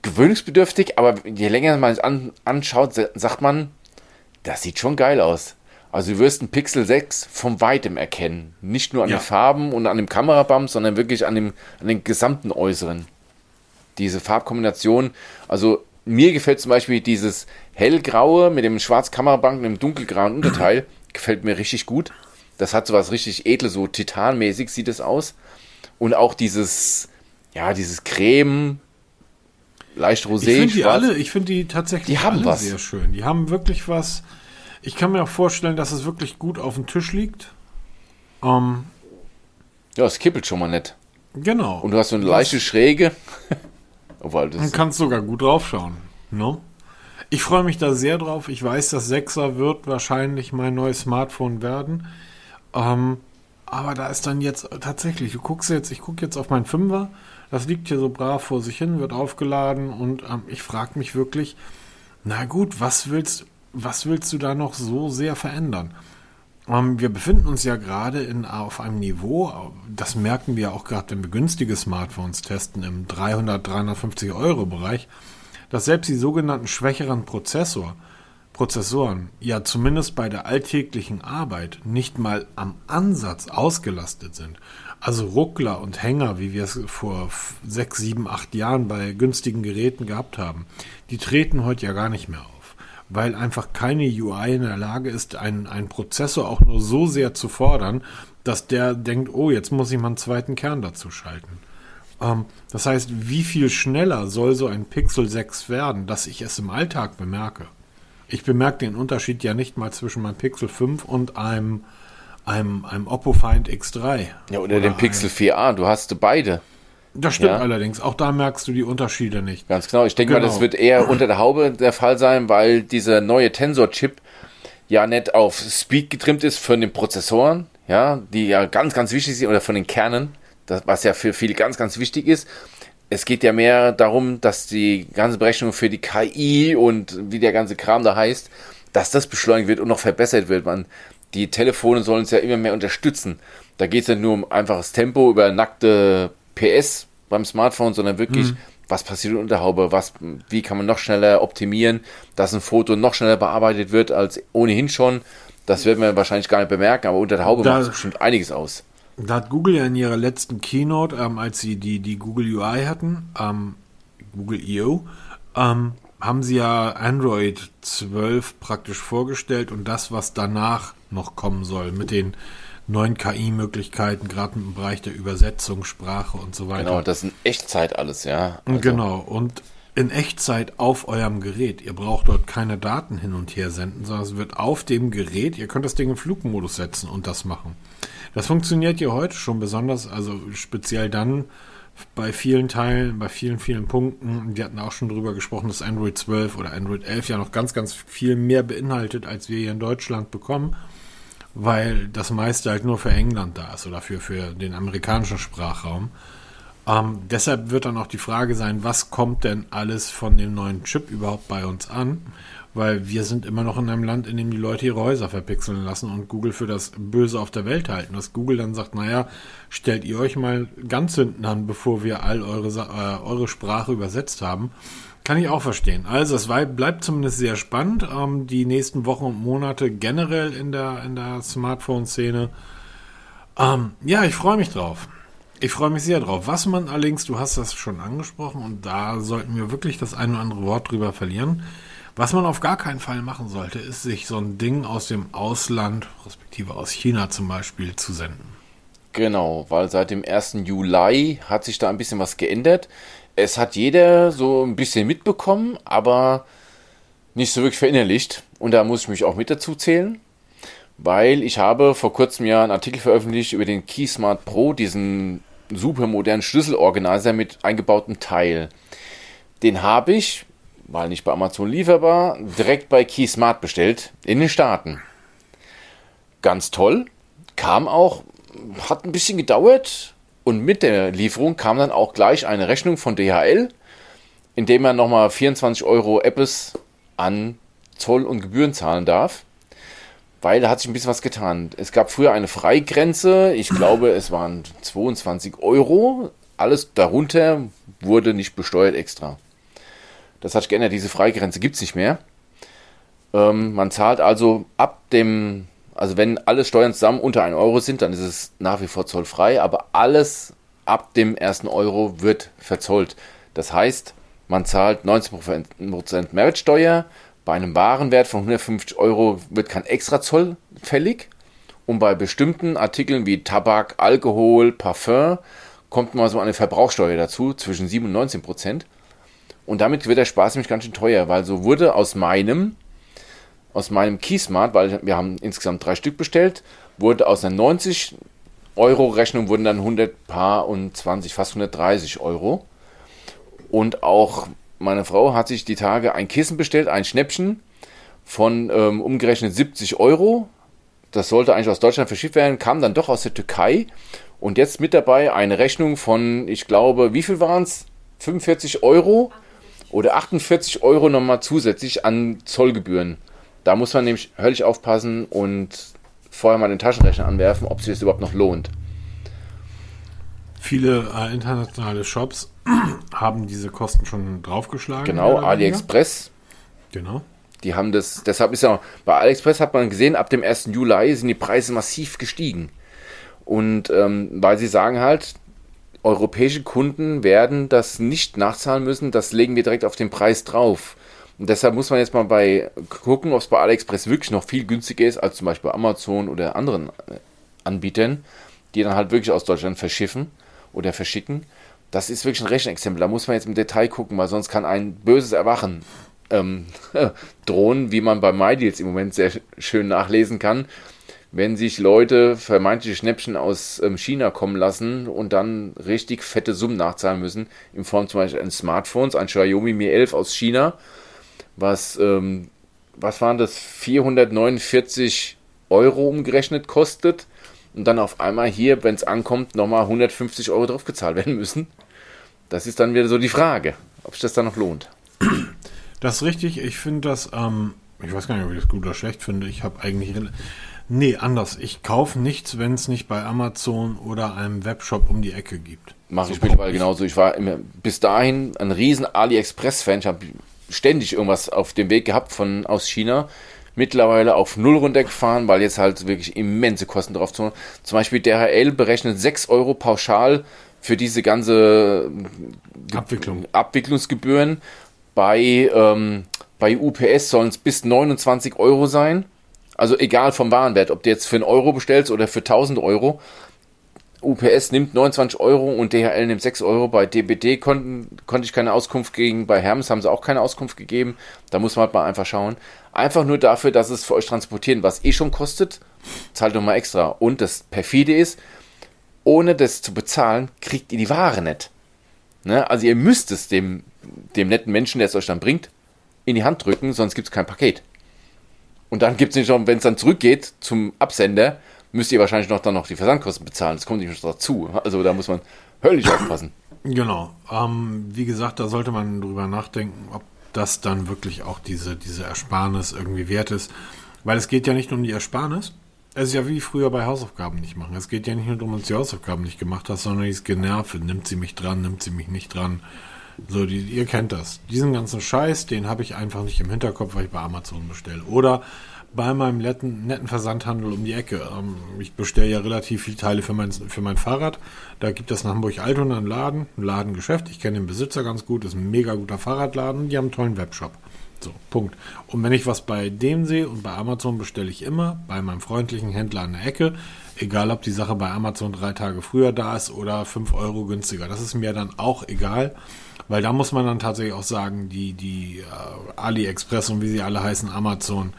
gewöhnungsbedürftig, aber je länger man es an, anschaut, sagt man, das sieht schon geil aus. Also du wirst einen Pixel 6 vom Weitem erkennen. Nicht nur an ja. den Farben und an dem Kamerabump, sondern wirklich an dem, an dem gesamten Äußeren. Diese Farbkombination, also mir gefällt zum Beispiel dieses hellgraue mit dem schwarz Kamerabump und dem dunkelgrauen Unterteil, [CLEARS THROAT] gefällt mir richtig gut. Das hat so was richtig edles, so titanmäßig sieht es aus. Und auch dieses, ja, dieses Creme, leicht rosé. Ich finde die alle, ich finde die tatsächlich die haben was. sehr schön. Die haben wirklich was. Ich kann mir auch vorstellen, dass es wirklich gut auf dem Tisch liegt. Ähm, ja, es kippelt schon mal nett. Genau. Und du hast so eine leichte Schräge. [LAUGHS] Obwohl, das kannst sogar gut draufschauen. Ne? Ich freue mich da sehr drauf. Ich weiß, das 6er wird wahrscheinlich mein neues Smartphone werden. Ähm, aber da ist dann jetzt tatsächlich, du guckst jetzt, ich gucke jetzt auf mein 5er das liegt hier so brav vor sich hin, wird aufgeladen und ähm, ich frage mich wirklich, na gut, was willst, was willst du da noch so sehr verändern? Ähm, wir befinden uns ja gerade in, auf einem Niveau, das merken wir auch gerade, wenn wir günstige Smartphones testen, im 300, 350 Euro Bereich, dass selbst die sogenannten schwächeren Prozessor, Prozessoren ja zumindest bei der alltäglichen Arbeit nicht mal am Ansatz ausgelastet sind. Also Ruckler und Hänger, wie wir es vor sechs, sieben, acht Jahren bei günstigen Geräten gehabt haben, die treten heute ja gar nicht mehr auf, weil einfach keine UI in der Lage ist, einen, einen Prozessor auch nur so sehr zu fordern, dass der denkt, oh, jetzt muss ich mal einen zweiten Kern dazu schalten. Ähm, das heißt, wie viel schneller soll so ein Pixel 6 werden, dass ich es im Alltag bemerke? Ich bemerke den Unterschied ja nicht mal zwischen meinem Pixel 5 und einem einem, einem Oppo Find X3. Ja, oder, oder dem Pixel 4a, du hast beide. Das stimmt ja. allerdings. Auch da merkst du die Unterschiede nicht. Ganz genau. Ich denke genau. mal, das wird eher unter der Haube der Fall sein, weil dieser neue Tensor-Chip ja nicht auf Speed getrimmt ist von den Prozessoren, ja, die ja ganz, ganz wichtig sind, oder von den Kernen, das, was ja für viele ganz, ganz wichtig ist. Es geht ja mehr darum, dass die ganze Berechnung für die KI und wie der ganze Kram da heißt, dass das beschleunigt wird und noch verbessert wird. Man, die Telefone sollen es ja immer mehr unterstützen. Da geht es ja nur um einfaches Tempo über nackte PS beim Smartphone, sondern wirklich, mhm. was passiert unter der Haube, was, wie kann man noch schneller optimieren, dass ein Foto noch schneller bearbeitet wird als ohnehin schon. Das werden wir wahrscheinlich gar nicht bemerken, aber unter der Haube da, macht es bestimmt einiges aus. Da hat Google ja in ihrer letzten Keynote, ähm, als sie die, die Google UI hatten, ähm, Google EO, ähm, haben sie ja Android 12 praktisch vorgestellt und das, was danach noch kommen soll, mit den neuen KI-Möglichkeiten, gerade im Bereich der Übersetzung, Sprache und so weiter. Genau, das ist in Echtzeit alles, ja. Also. Genau, und in Echtzeit auf eurem Gerät. Ihr braucht dort keine Daten hin und her senden, sondern es wird auf dem Gerät, ihr könnt das Ding in Flugmodus setzen und das machen. Das funktioniert ja heute schon besonders, also speziell dann, bei vielen Teilen, bei vielen, vielen Punkten. Wir hatten auch schon drüber gesprochen, dass Android 12 oder Android 11 ja noch ganz, ganz viel mehr beinhaltet, als wir hier in Deutschland bekommen, weil das meiste halt nur für England da ist oder für, für den amerikanischen Sprachraum. Ähm, deshalb wird dann auch die Frage sein, was kommt denn alles von dem neuen Chip überhaupt bei uns an? weil wir sind immer noch in einem Land, in dem die Leute ihre Häuser verpixeln lassen und Google für das Böse auf der Welt halten. Dass Google dann sagt, naja, stellt ihr euch mal ganz hinten an, bevor wir all eure, äh, eure Sprache übersetzt haben. Kann ich auch verstehen. Also es bleibt zumindest sehr spannend. Ähm, die nächsten Wochen und Monate generell in der, in der Smartphone-Szene. Ähm, ja, ich freue mich drauf. Ich freue mich sehr drauf. Was man allerdings, du hast das schon angesprochen und da sollten wir wirklich das ein oder andere Wort drüber verlieren. Was man auf gar keinen Fall machen sollte, ist sich so ein Ding aus dem Ausland, respektive aus China zum Beispiel, zu senden. Genau, weil seit dem 1. Juli hat sich da ein bisschen was geändert. Es hat jeder so ein bisschen mitbekommen, aber nicht so wirklich verinnerlicht. Und da muss ich mich auch mit dazu zählen, weil ich habe vor kurzem ja einen Artikel veröffentlicht über den KeySmart Pro, diesen super modernen Schlüsselorganizer mit eingebautem Teil. Den habe ich, weil nicht bei Amazon lieferbar, direkt bei KeySmart bestellt in den Staaten. Ganz toll. Kam auch, hat ein bisschen gedauert und mit der Lieferung kam dann auch gleich eine Rechnung von DHL, in dem man nochmal 24 Euro Apples an Zoll und Gebühren zahlen darf. Weil da hat sich ein bisschen was getan. Es gab früher eine Freigrenze, ich glaube es waren 22 Euro. Alles darunter wurde nicht besteuert extra. Das hat sich geändert, diese Freigrenze gibt es nicht mehr. Ähm, man zahlt also ab dem, also wenn alle Steuern zusammen unter 1 Euro sind, dann ist es nach wie vor zollfrei, aber alles ab dem ersten Euro wird verzollt. Das heißt, man zahlt 19% Mehrwertsteuer, bei einem Warenwert von 150 Euro wird kein Extrazoll fällig. Und bei bestimmten Artikeln wie Tabak, Alkohol, Parfum kommt mal so eine Verbrauchsteuer dazu, zwischen 7 und 19 Prozent. Und damit wird der Spaß nämlich ganz schön teuer, weil so wurde aus meinem, aus meinem Keysmart, weil wir haben insgesamt drei Stück bestellt, wurde aus einer 90 Euro Rechnung wurden dann 100 Paar und 20, fast 130 Euro. Und auch meine Frau hat sich die Tage ein Kissen bestellt, ein Schnäppchen von ähm, umgerechnet 70 Euro. Das sollte eigentlich aus Deutschland verschifft werden, kam dann doch aus der Türkei. Und jetzt mit dabei eine Rechnung von, ich glaube, wie viel waren es? 45 Euro oder 48 Euro nochmal zusätzlich an Zollgebühren. Da muss man nämlich höllisch aufpassen und vorher mal den Taschenrechner anwerfen, ob sich das überhaupt noch lohnt. Viele äh, internationale Shops [CLEARS THROAT] haben diese Kosten schon draufgeschlagen. Genau, AliExpress. Genau. Die haben das, deshalb ist ja, bei AliExpress hat man gesehen, ab dem 1. Juli sind die Preise massiv gestiegen. Und ähm, weil sie sagen halt, europäische Kunden werden das nicht nachzahlen müssen, das legen wir direkt auf den Preis drauf. Und deshalb muss man jetzt mal bei gucken, ob es bei AliExpress wirklich noch viel günstiger ist als zum Beispiel Amazon oder anderen äh, Anbietern, die dann halt wirklich aus Deutschland verschiffen oder verschicken. Das ist wirklich ein Rechenexempel. Da muss man jetzt im Detail gucken, weil sonst kann ein böses Erwachen ähm, [LAUGHS] drohen, wie man bei MyDeals im Moment sehr schön nachlesen kann. Wenn sich Leute vermeintliche Schnäppchen aus ähm, China kommen lassen und dann richtig fette Summen nachzahlen müssen, in Form zum Beispiel eines Smartphones, ein Xiaomi Mi 11 aus China, was, ähm, was waren das, 449 Euro umgerechnet kostet und dann auf einmal hier, wenn es ankommt, nochmal 150 Euro drauf gezahlt werden müssen. Das ist dann wieder so die Frage, ob sich das dann noch lohnt. Das ist richtig. Ich finde das, ähm, ich weiß gar nicht, ob ich das gut oder schlecht finde. Ich habe eigentlich, nee, anders. Ich kaufe nichts, wenn es nicht bei Amazon oder einem Webshop um die Ecke gibt. Mache so ich mittlerweile genauso. Ich war immer, bis dahin ein riesen AliExpress-Fan. Ich habe ständig irgendwas auf dem Weg gehabt von aus China mittlerweile auf Null runtergefahren, weil jetzt halt wirklich immense Kosten drauf sind. Zum Beispiel DHL berechnet 6 Euro pauschal für diese ganze Abwicklung. Abwicklungsgebühren. Bei, ähm, bei UPS sollen es bis 29 Euro sein. Also egal vom Warenwert, ob du jetzt für einen Euro bestellst oder für 1000 Euro. UPS nimmt 29 Euro und DHL nimmt 6 Euro. Bei DBD konnten, konnte ich keine Auskunft geben. Bei Hermes haben sie auch keine Auskunft gegeben. Da muss man halt mal einfach schauen. Einfach nur dafür, dass es für euch transportieren, was eh schon kostet, zahlt doch mal extra. Und das perfide ist, ohne das zu bezahlen, kriegt ihr die Ware nicht. Ne? Also ihr müsst es dem, dem netten Menschen, der es euch dann bringt, in die Hand drücken, sonst gibt es kein Paket. Und dann gibt es nicht noch, wenn es dann zurückgeht zum Absender, müsst ihr wahrscheinlich noch dann noch die Versandkosten bezahlen. Das kommt nicht dazu. Also da muss man höllisch [CLEARS THROAT] aufpassen. Genau. Ähm, wie gesagt, da sollte man drüber nachdenken, ob das dann wirklich auch diese, diese Ersparnis irgendwie wert ist. Weil es geht ja nicht nur um die Ersparnis. Es ist ja wie früher bei Hausaufgaben nicht machen. Es geht ja nicht nur darum, dass du die Hausaufgaben nicht gemacht hast, sondern dieses Generve. Nimmt sie mich dran, nimmt sie mich nicht dran. So, die, ihr kennt das. Diesen ganzen Scheiß, den habe ich einfach nicht im Hinterkopf, weil ich bei Amazon bestelle. Oder bei meinem netten, netten Versandhandel um die Ecke. Ähm, ich bestelle ja relativ viele Teile für mein, für mein Fahrrad. Da gibt es in Hamburg-Altona einen Laden, ein Ladengeschäft. Ich kenne den Besitzer ganz gut, ist ein mega guter Fahrradladen die haben einen tollen Webshop. So, Punkt. Und wenn ich was bei dem sehe und bei Amazon bestelle ich immer bei meinem freundlichen Händler an der Ecke. Egal, ob die Sache bei Amazon drei Tage früher da ist oder fünf Euro günstiger. Das ist mir dann auch egal, weil da muss man dann tatsächlich auch sagen, die, die äh, AliExpress und wie sie alle heißen, Amazon,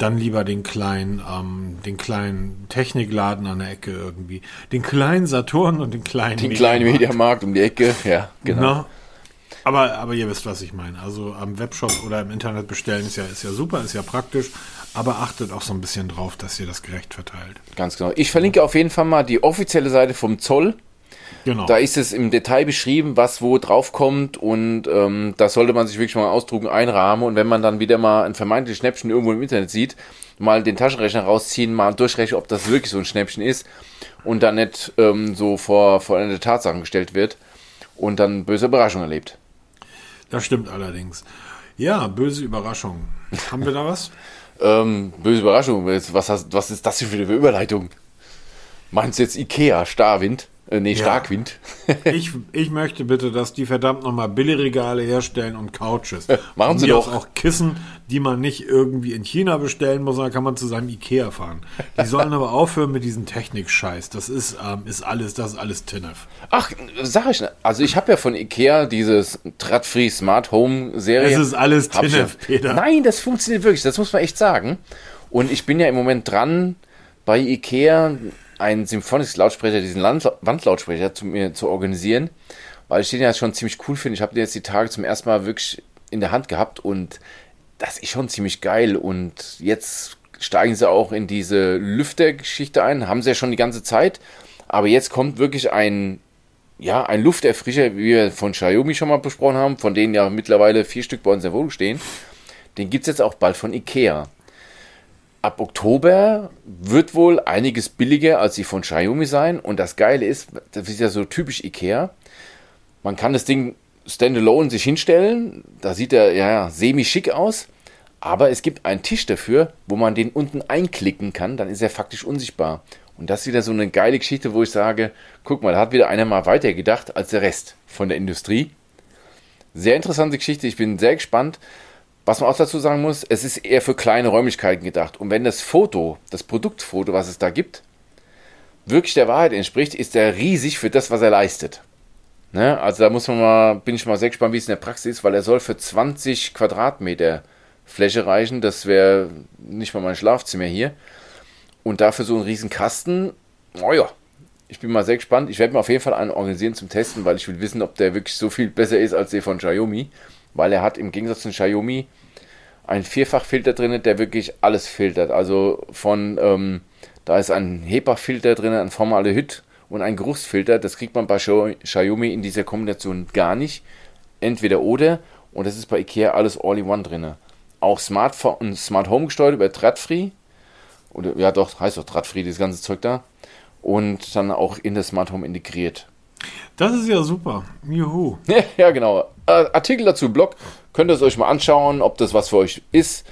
dann lieber den kleinen, ähm, den kleinen Technikladen an der Ecke irgendwie. Den kleinen Saturn und den kleinen Den kleinen Mediamarkt um die Ecke, ja, genau. Na, aber, aber ihr wisst, was ich meine. Also am Webshop oder im Internet bestellen ist ja, ist ja super, ist ja praktisch. Aber achtet auch so ein bisschen drauf, dass ihr das gerecht verteilt. Ganz genau. Ich verlinke auf jeden Fall mal die offizielle Seite vom Zoll. Genau. Da ist es im Detail beschrieben, was wo draufkommt und ähm, da sollte man sich wirklich mal ausdrucken, einrahmen und wenn man dann wieder mal ein vermeintliches Schnäppchen irgendwo im Internet sieht, mal den Taschenrechner rausziehen, mal durchrechnen, ob das wirklich so ein Schnäppchen ist und dann nicht ähm, so vor, eine Tatsachen gestellt wird und dann böse Überraschung erlebt. Das stimmt allerdings. Ja, böse Überraschung. Haben wir da was? [LAUGHS] Ähm, böse Überraschung, was, hast, was ist das hier für eine Überleitung? Meinst du jetzt Ikea, Starwind? Äh, nee, Ja. Starkwind. [LAUGHS] Ich, ich möchte bitte, dass die verdammt nochmal Billigregale herstellen und Couches. Machen Von sie doch. auch Kissen, die man nicht irgendwie in China bestellen muss, sondern kann man zu seinem Ikea fahren. Die sollen aber aufhören mit diesem Technik-Scheiß. Das ist, ähm, ist alles, das ist alles Tinnef. Ach, sag ich, also ich habe ja von Ikea dieses Tradfree Smart Home Serie. Es ist alles Tinnef, Peter. Nein, das funktioniert wirklich, das muss man echt sagen. Und ich bin ja im Moment dran, bei Ikea einen Symphonics Lautsprecher, diesen Wandlautsprecher zu mir zu organisieren, weil ich den ja schon ziemlich cool finde. Ich habe den jetzt die Tage zum ersten Mal wirklich in der Hand gehabt und das ist schon ziemlich geil. Und jetzt steigen sie auch in diese Lüftergeschichte ein, haben sie ja schon die ganze Zeit. Aber jetzt kommt wirklich ein ja, ein Lufterfrischer, wie wir von Xiaomi schon mal besprochen haben, von denen ja mittlerweile vier Stück bei uns in der Wohnung stehen. Den gibt es jetzt auch bald von Ikea. Ab Oktober wird wohl einiges billiger als die von Xiaomi sein. Und das Geile ist, das ist ja so typisch Ikea. Man kann das Ding standalone sich hinstellen. Da sieht er ja, semi-schick aus. Aber es gibt einen Tisch dafür, wo man den unten einklicken kann. Dann ist er faktisch unsichtbar. Und das ist wieder so eine geile Geschichte, wo ich sage, guck mal, da hat wieder einer mal weitergedacht als der Rest von der Industrie. Sehr interessante Geschichte. Ich bin sehr gespannt. Was man auch dazu sagen muss, es ist eher für kleine Räumlichkeiten gedacht. Und wenn das Foto, das Produktfoto, was es da gibt, wirklich der Wahrheit entspricht, ist er riesig für das, was er leistet. Ne? Also da muss man mal, bin ich mal sehr gespannt, wie es in der Praxis ist, weil er soll für 20 Quadratmeter Fläche reichen. Das wäre nicht mal mein Schlafzimmer hier. Und dafür so einen riesen Kasten, oh ja, ich bin mal sehr gespannt. Ich werde mir auf jeden Fall einen organisieren zum Testen, weil ich will wissen, ob der wirklich so viel besser ist als der von Xiaomi. Weil er hat im Gegensatz zu Xiaomi einen Vierfachfilter drin, der wirklich alles filtert. Also von, ähm, da ist ein HEPA-Filter drin, ein Formaldehyd und ein Geruchsfilter. Das kriegt man bei Xiaomi in dieser Kombination gar nicht. Entweder oder. Und das ist bei Ikea alles All-in-One drin. Auch Smart, Smart Home gesteuert über Threadfree. Oder, ja doch, heißt doch Threadfree, dieses ganze Zeug da. Und dann auch in das Smart Home integriert. Das ist ja super. Juhu. [LAUGHS] ja, genau. Äh, Artikel dazu, Blog. Könnt ihr es euch mal anschauen, ob das was für euch ist.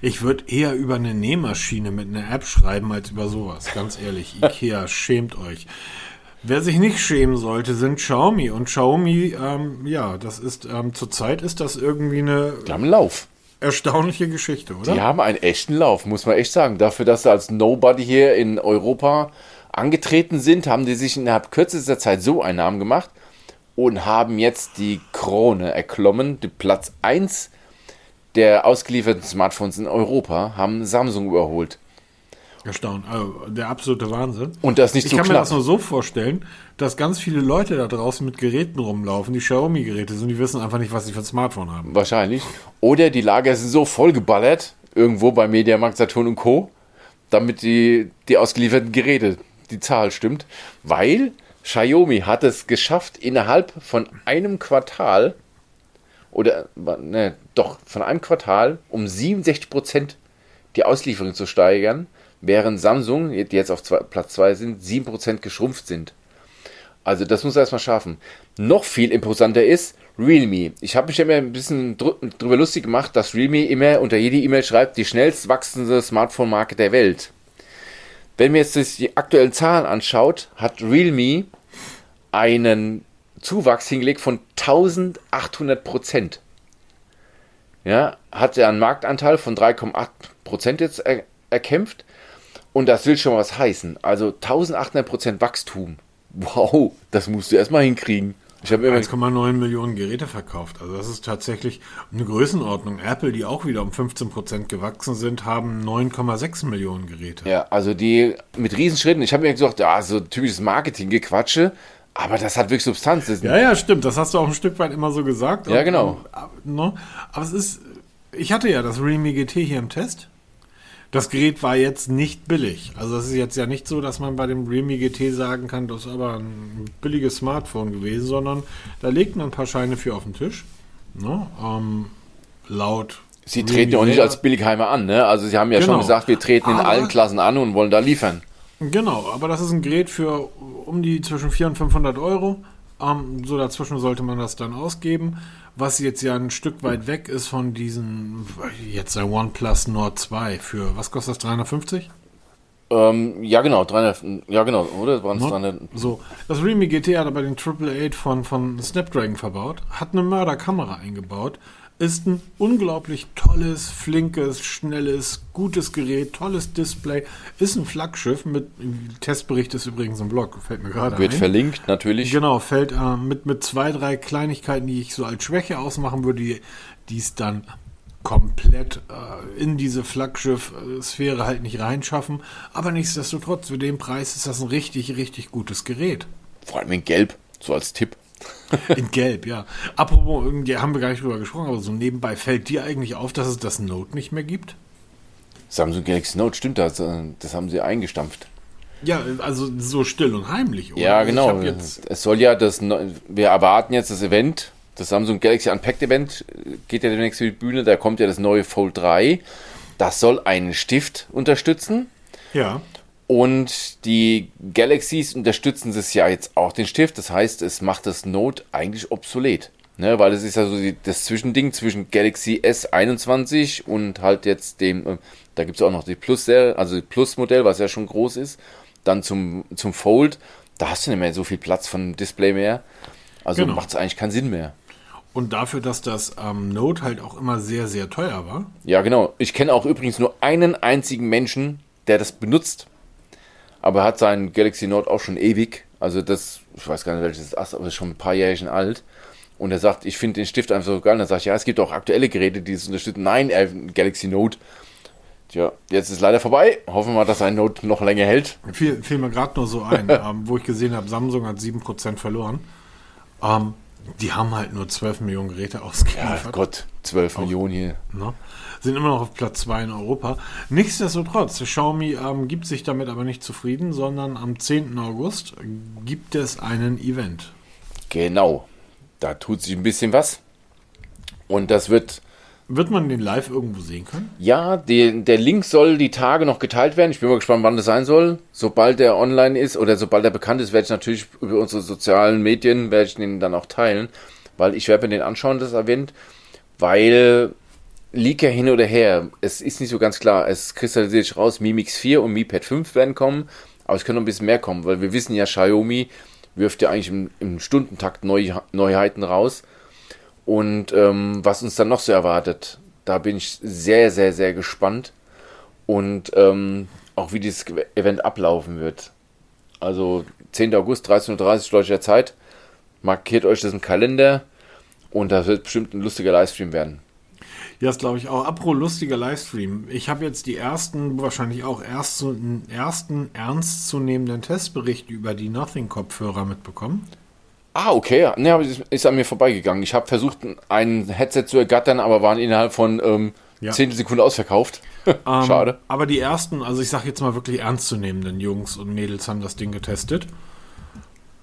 Ich würde eher über eine Nähmaschine mit einer App schreiben, als über sowas. Ganz ehrlich. [LAUGHS] Ikea, schämt euch. Wer sich nicht schämen sollte, sind Xiaomi. Und Xiaomi, ähm, ja, das ist, ähm, zurzeit ist das irgendwie eine Die haben einen Lauf. erstaunliche Geschichte, oder? Die haben einen echten Lauf, muss man echt sagen. Dafür, dass sie als Nobody hier in Europa angetreten sind, haben die sich innerhalb kürzester Zeit so einen Namen gemacht und haben jetzt die Krone erklommen. Die Platz 1 der ausgelieferten Smartphones in Europa haben Samsung überholt. Erstaunt. Also, der absolute Wahnsinn. Und das nicht Ich so kann mir das nur so vorstellen, dass ganz viele Leute da draußen mit Geräten rumlaufen, die Xiaomi-Geräte sind, die wissen einfach nicht, was sie für ein Smartphone haben. Wahrscheinlich. Oder die Lager sind so vollgeballert, irgendwo bei Mediamarkt, Saturn und Co., damit die, die ausgelieferten Geräte, die Zahl stimmt. Weil Xiaomi hat es geschafft, innerhalb von einem Quartal, oder, ne, doch, von einem Quartal um 67 Prozent die Auslieferung zu steigern, während Samsung, die jetzt auf zwei, Platz 2 sind, 7% geschrumpft sind. Also das muss er erstmal schaffen. Noch viel imposanter ist Realme. Ich habe mich immer ein bisschen drü drüber lustig gemacht, dass Realme immer unter jede E-Mail schreibt, die schnellst wachsende Smartphone-Marke der Welt. Wenn man jetzt die aktuellen Zahlen anschaut, hat Realme einen Zuwachs hingelegt von 1800 Prozent. Ja, hat er einen Marktanteil von 3,8 Prozent jetzt er erkämpft Und das will schon was heißen. Also 1800% Wachstum. Wow, das musst du erstmal hinkriegen. Ich habe 1,9 Millionen Geräte verkauft. Also das ist tatsächlich eine Größenordnung. Apple, die auch wieder um 15% gewachsen sind, haben 9,6 Millionen Geräte. Ja, also die mit Riesenschritten. Ich habe mir gesagt, ja, so typisches Marketing-Gequatsche. Aber das hat wirklich Substanz. ja, ja, stimmt. Das hast du auch ein Stück weit immer so gesagt. Ja, genau. Aber, ne? aber es ist, ich hatte ja das Realme GT hier im Test. Das Gerät war jetzt nicht billig. Also es ist jetzt ja nicht so, dass man bei dem Realme GT sagen kann, das ist aber ein billiges Smartphone gewesen, sondern da legten ein paar Scheine für auf den Tisch. Ne? Ähm, laut. Sie treten ja auch nicht als Billigheimer an, ne? Also sie haben ja genau. schon gesagt, wir treten in aber, allen Klassen an und wollen da liefern. Genau, aber das ist ein Gerät für um die zwischen 400 und 500 Euro. Ähm, so dazwischen sollte man das dann ausgeben was jetzt ja ein Stück weit weg ist von diesen, jetzt der OnePlus Nord 2 für, was kostet das, 350? Ähm, ja, genau, 300, ja, genau, oder? Waren es 300? So, das Realme GT hat aber den Triple 8 von, von Snapdragon verbaut, hat eine Mörderkamera eingebaut, ist ein unglaublich tolles, flinkes, schnelles, gutes Gerät, tolles Display. Ist ein Flaggschiff mit, Testbericht ist übrigens im Blog, fällt mir gerade Wird ein. verlinkt, natürlich. Genau, fällt äh, mit, mit zwei, drei Kleinigkeiten, die ich so als Schwäche ausmachen würde, die es dann komplett äh, in diese Flaggschiff-Sphäre halt nicht reinschaffen. Aber nichtsdestotrotz, für den Preis ist das ein richtig, richtig gutes Gerät. Vor allem in Gelb, so als Tipp. [LAUGHS] In Gelb, ja. Apropos, irgendwie haben wir gar nicht drüber gesprochen, aber so nebenbei fällt dir eigentlich auf, dass es das Note nicht mehr gibt? Samsung Galaxy Note, stimmt das? Das haben sie eingestampft. Ja, also so still und heimlich, oder? Ja, genau. es soll ja das, wir erwarten jetzt das Event, das Samsung Galaxy Unpacked Event geht ja demnächst für die Bühne, da kommt ja das neue Fold 3. Das soll einen Stift unterstützen. Ja. Und die Galaxies unterstützen es ja jetzt auch den Stift. Das heißt, es macht das Note eigentlich obsolet. Ne, weil es ist ja so die, das Zwischending zwischen Galaxy S21 und halt jetzt dem, äh, da gibt es auch noch die Plus, also die Plus-Modell, was ja schon groß ist. Dann zum, zum Fold, da hast du nicht mehr so viel Platz von Display mehr. Also genau. macht es eigentlich keinen Sinn mehr. Und dafür, dass das ähm, Note halt auch immer sehr, sehr teuer war. Ja, genau. Ich kenne auch übrigens nur einen einzigen Menschen, der das benutzt aber er hat seinen Galaxy Note auch schon ewig. Also das, ich weiß gar nicht welches ist, aber ist schon ein paar Jährchen alt. Und er sagt, ich finde den Stift einfach so geil. Und er sagt, ja, es gibt auch aktuelle Geräte, die es unterstützen. Nein, äh, Galaxy Note. Tja, jetzt ist leider vorbei. Hoffen wir mal, dass sein Note noch länger hält. Fiel, fiel mir gerade nur so ein, [LAUGHS] ähm, wo ich gesehen habe, Samsung hat 7% verloren. Ähm, die haben halt nur 12 Millionen Geräte ausgeliefert. Ja, Gott, 12 Auch, Millionen hier. Ne? Sind immer noch auf Platz 2 in Europa. Nichtsdestotrotz, Xiaomi ähm, gibt sich damit aber nicht zufrieden, sondern am 10. August gibt es einen Event. Genau. Da tut sich ein bisschen was. Und das wird wird man den live irgendwo sehen können? Ja, die, der Link soll die Tage noch geteilt werden. Ich bin mal gespannt, wann das sein soll. Sobald der online ist oder sobald er bekannt ist, werde ich natürlich über unsere sozialen Medien, werde ich den dann auch teilen. Weil ich werde mir den anschauen, das Event. Weil ja hin oder her. Es ist nicht so ganz klar. Es kristallisiert sich raus, Mi Mix 4 und Mi Pad 5 werden kommen. Aber es können noch ein bisschen mehr kommen, weil wir wissen ja, Xiaomi wirft ja eigentlich im, im Stundentakt Neu, Neuheiten raus. Und ähm, was uns dann noch so erwartet, da bin ich sehr, sehr, sehr gespannt. Und ähm, auch wie dieses Event ablaufen wird. Also 10. August, 13.30 Uhr deutscher Zeit. Markiert euch das im Kalender. Und da wird bestimmt ein lustiger Livestream werden. Ja, das glaube ich auch. Apro lustiger Livestream. Ich habe jetzt die ersten, wahrscheinlich auch erst, ersten ernstzunehmenden Testberichte über die Nothing-Kopfhörer mitbekommen. Ah, okay. Ne, aber ist an mir vorbeigegangen. Ich habe versucht, ein Headset zu ergattern, aber waren innerhalb von ähm, ja. 10 Sekunden ausverkauft. [LAUGHS] Ähm, Schade. Aber die ersten, also ich sage jetzt mal wirklich ernstzunehmenden Jungs und Mädels haben das Ding getestet.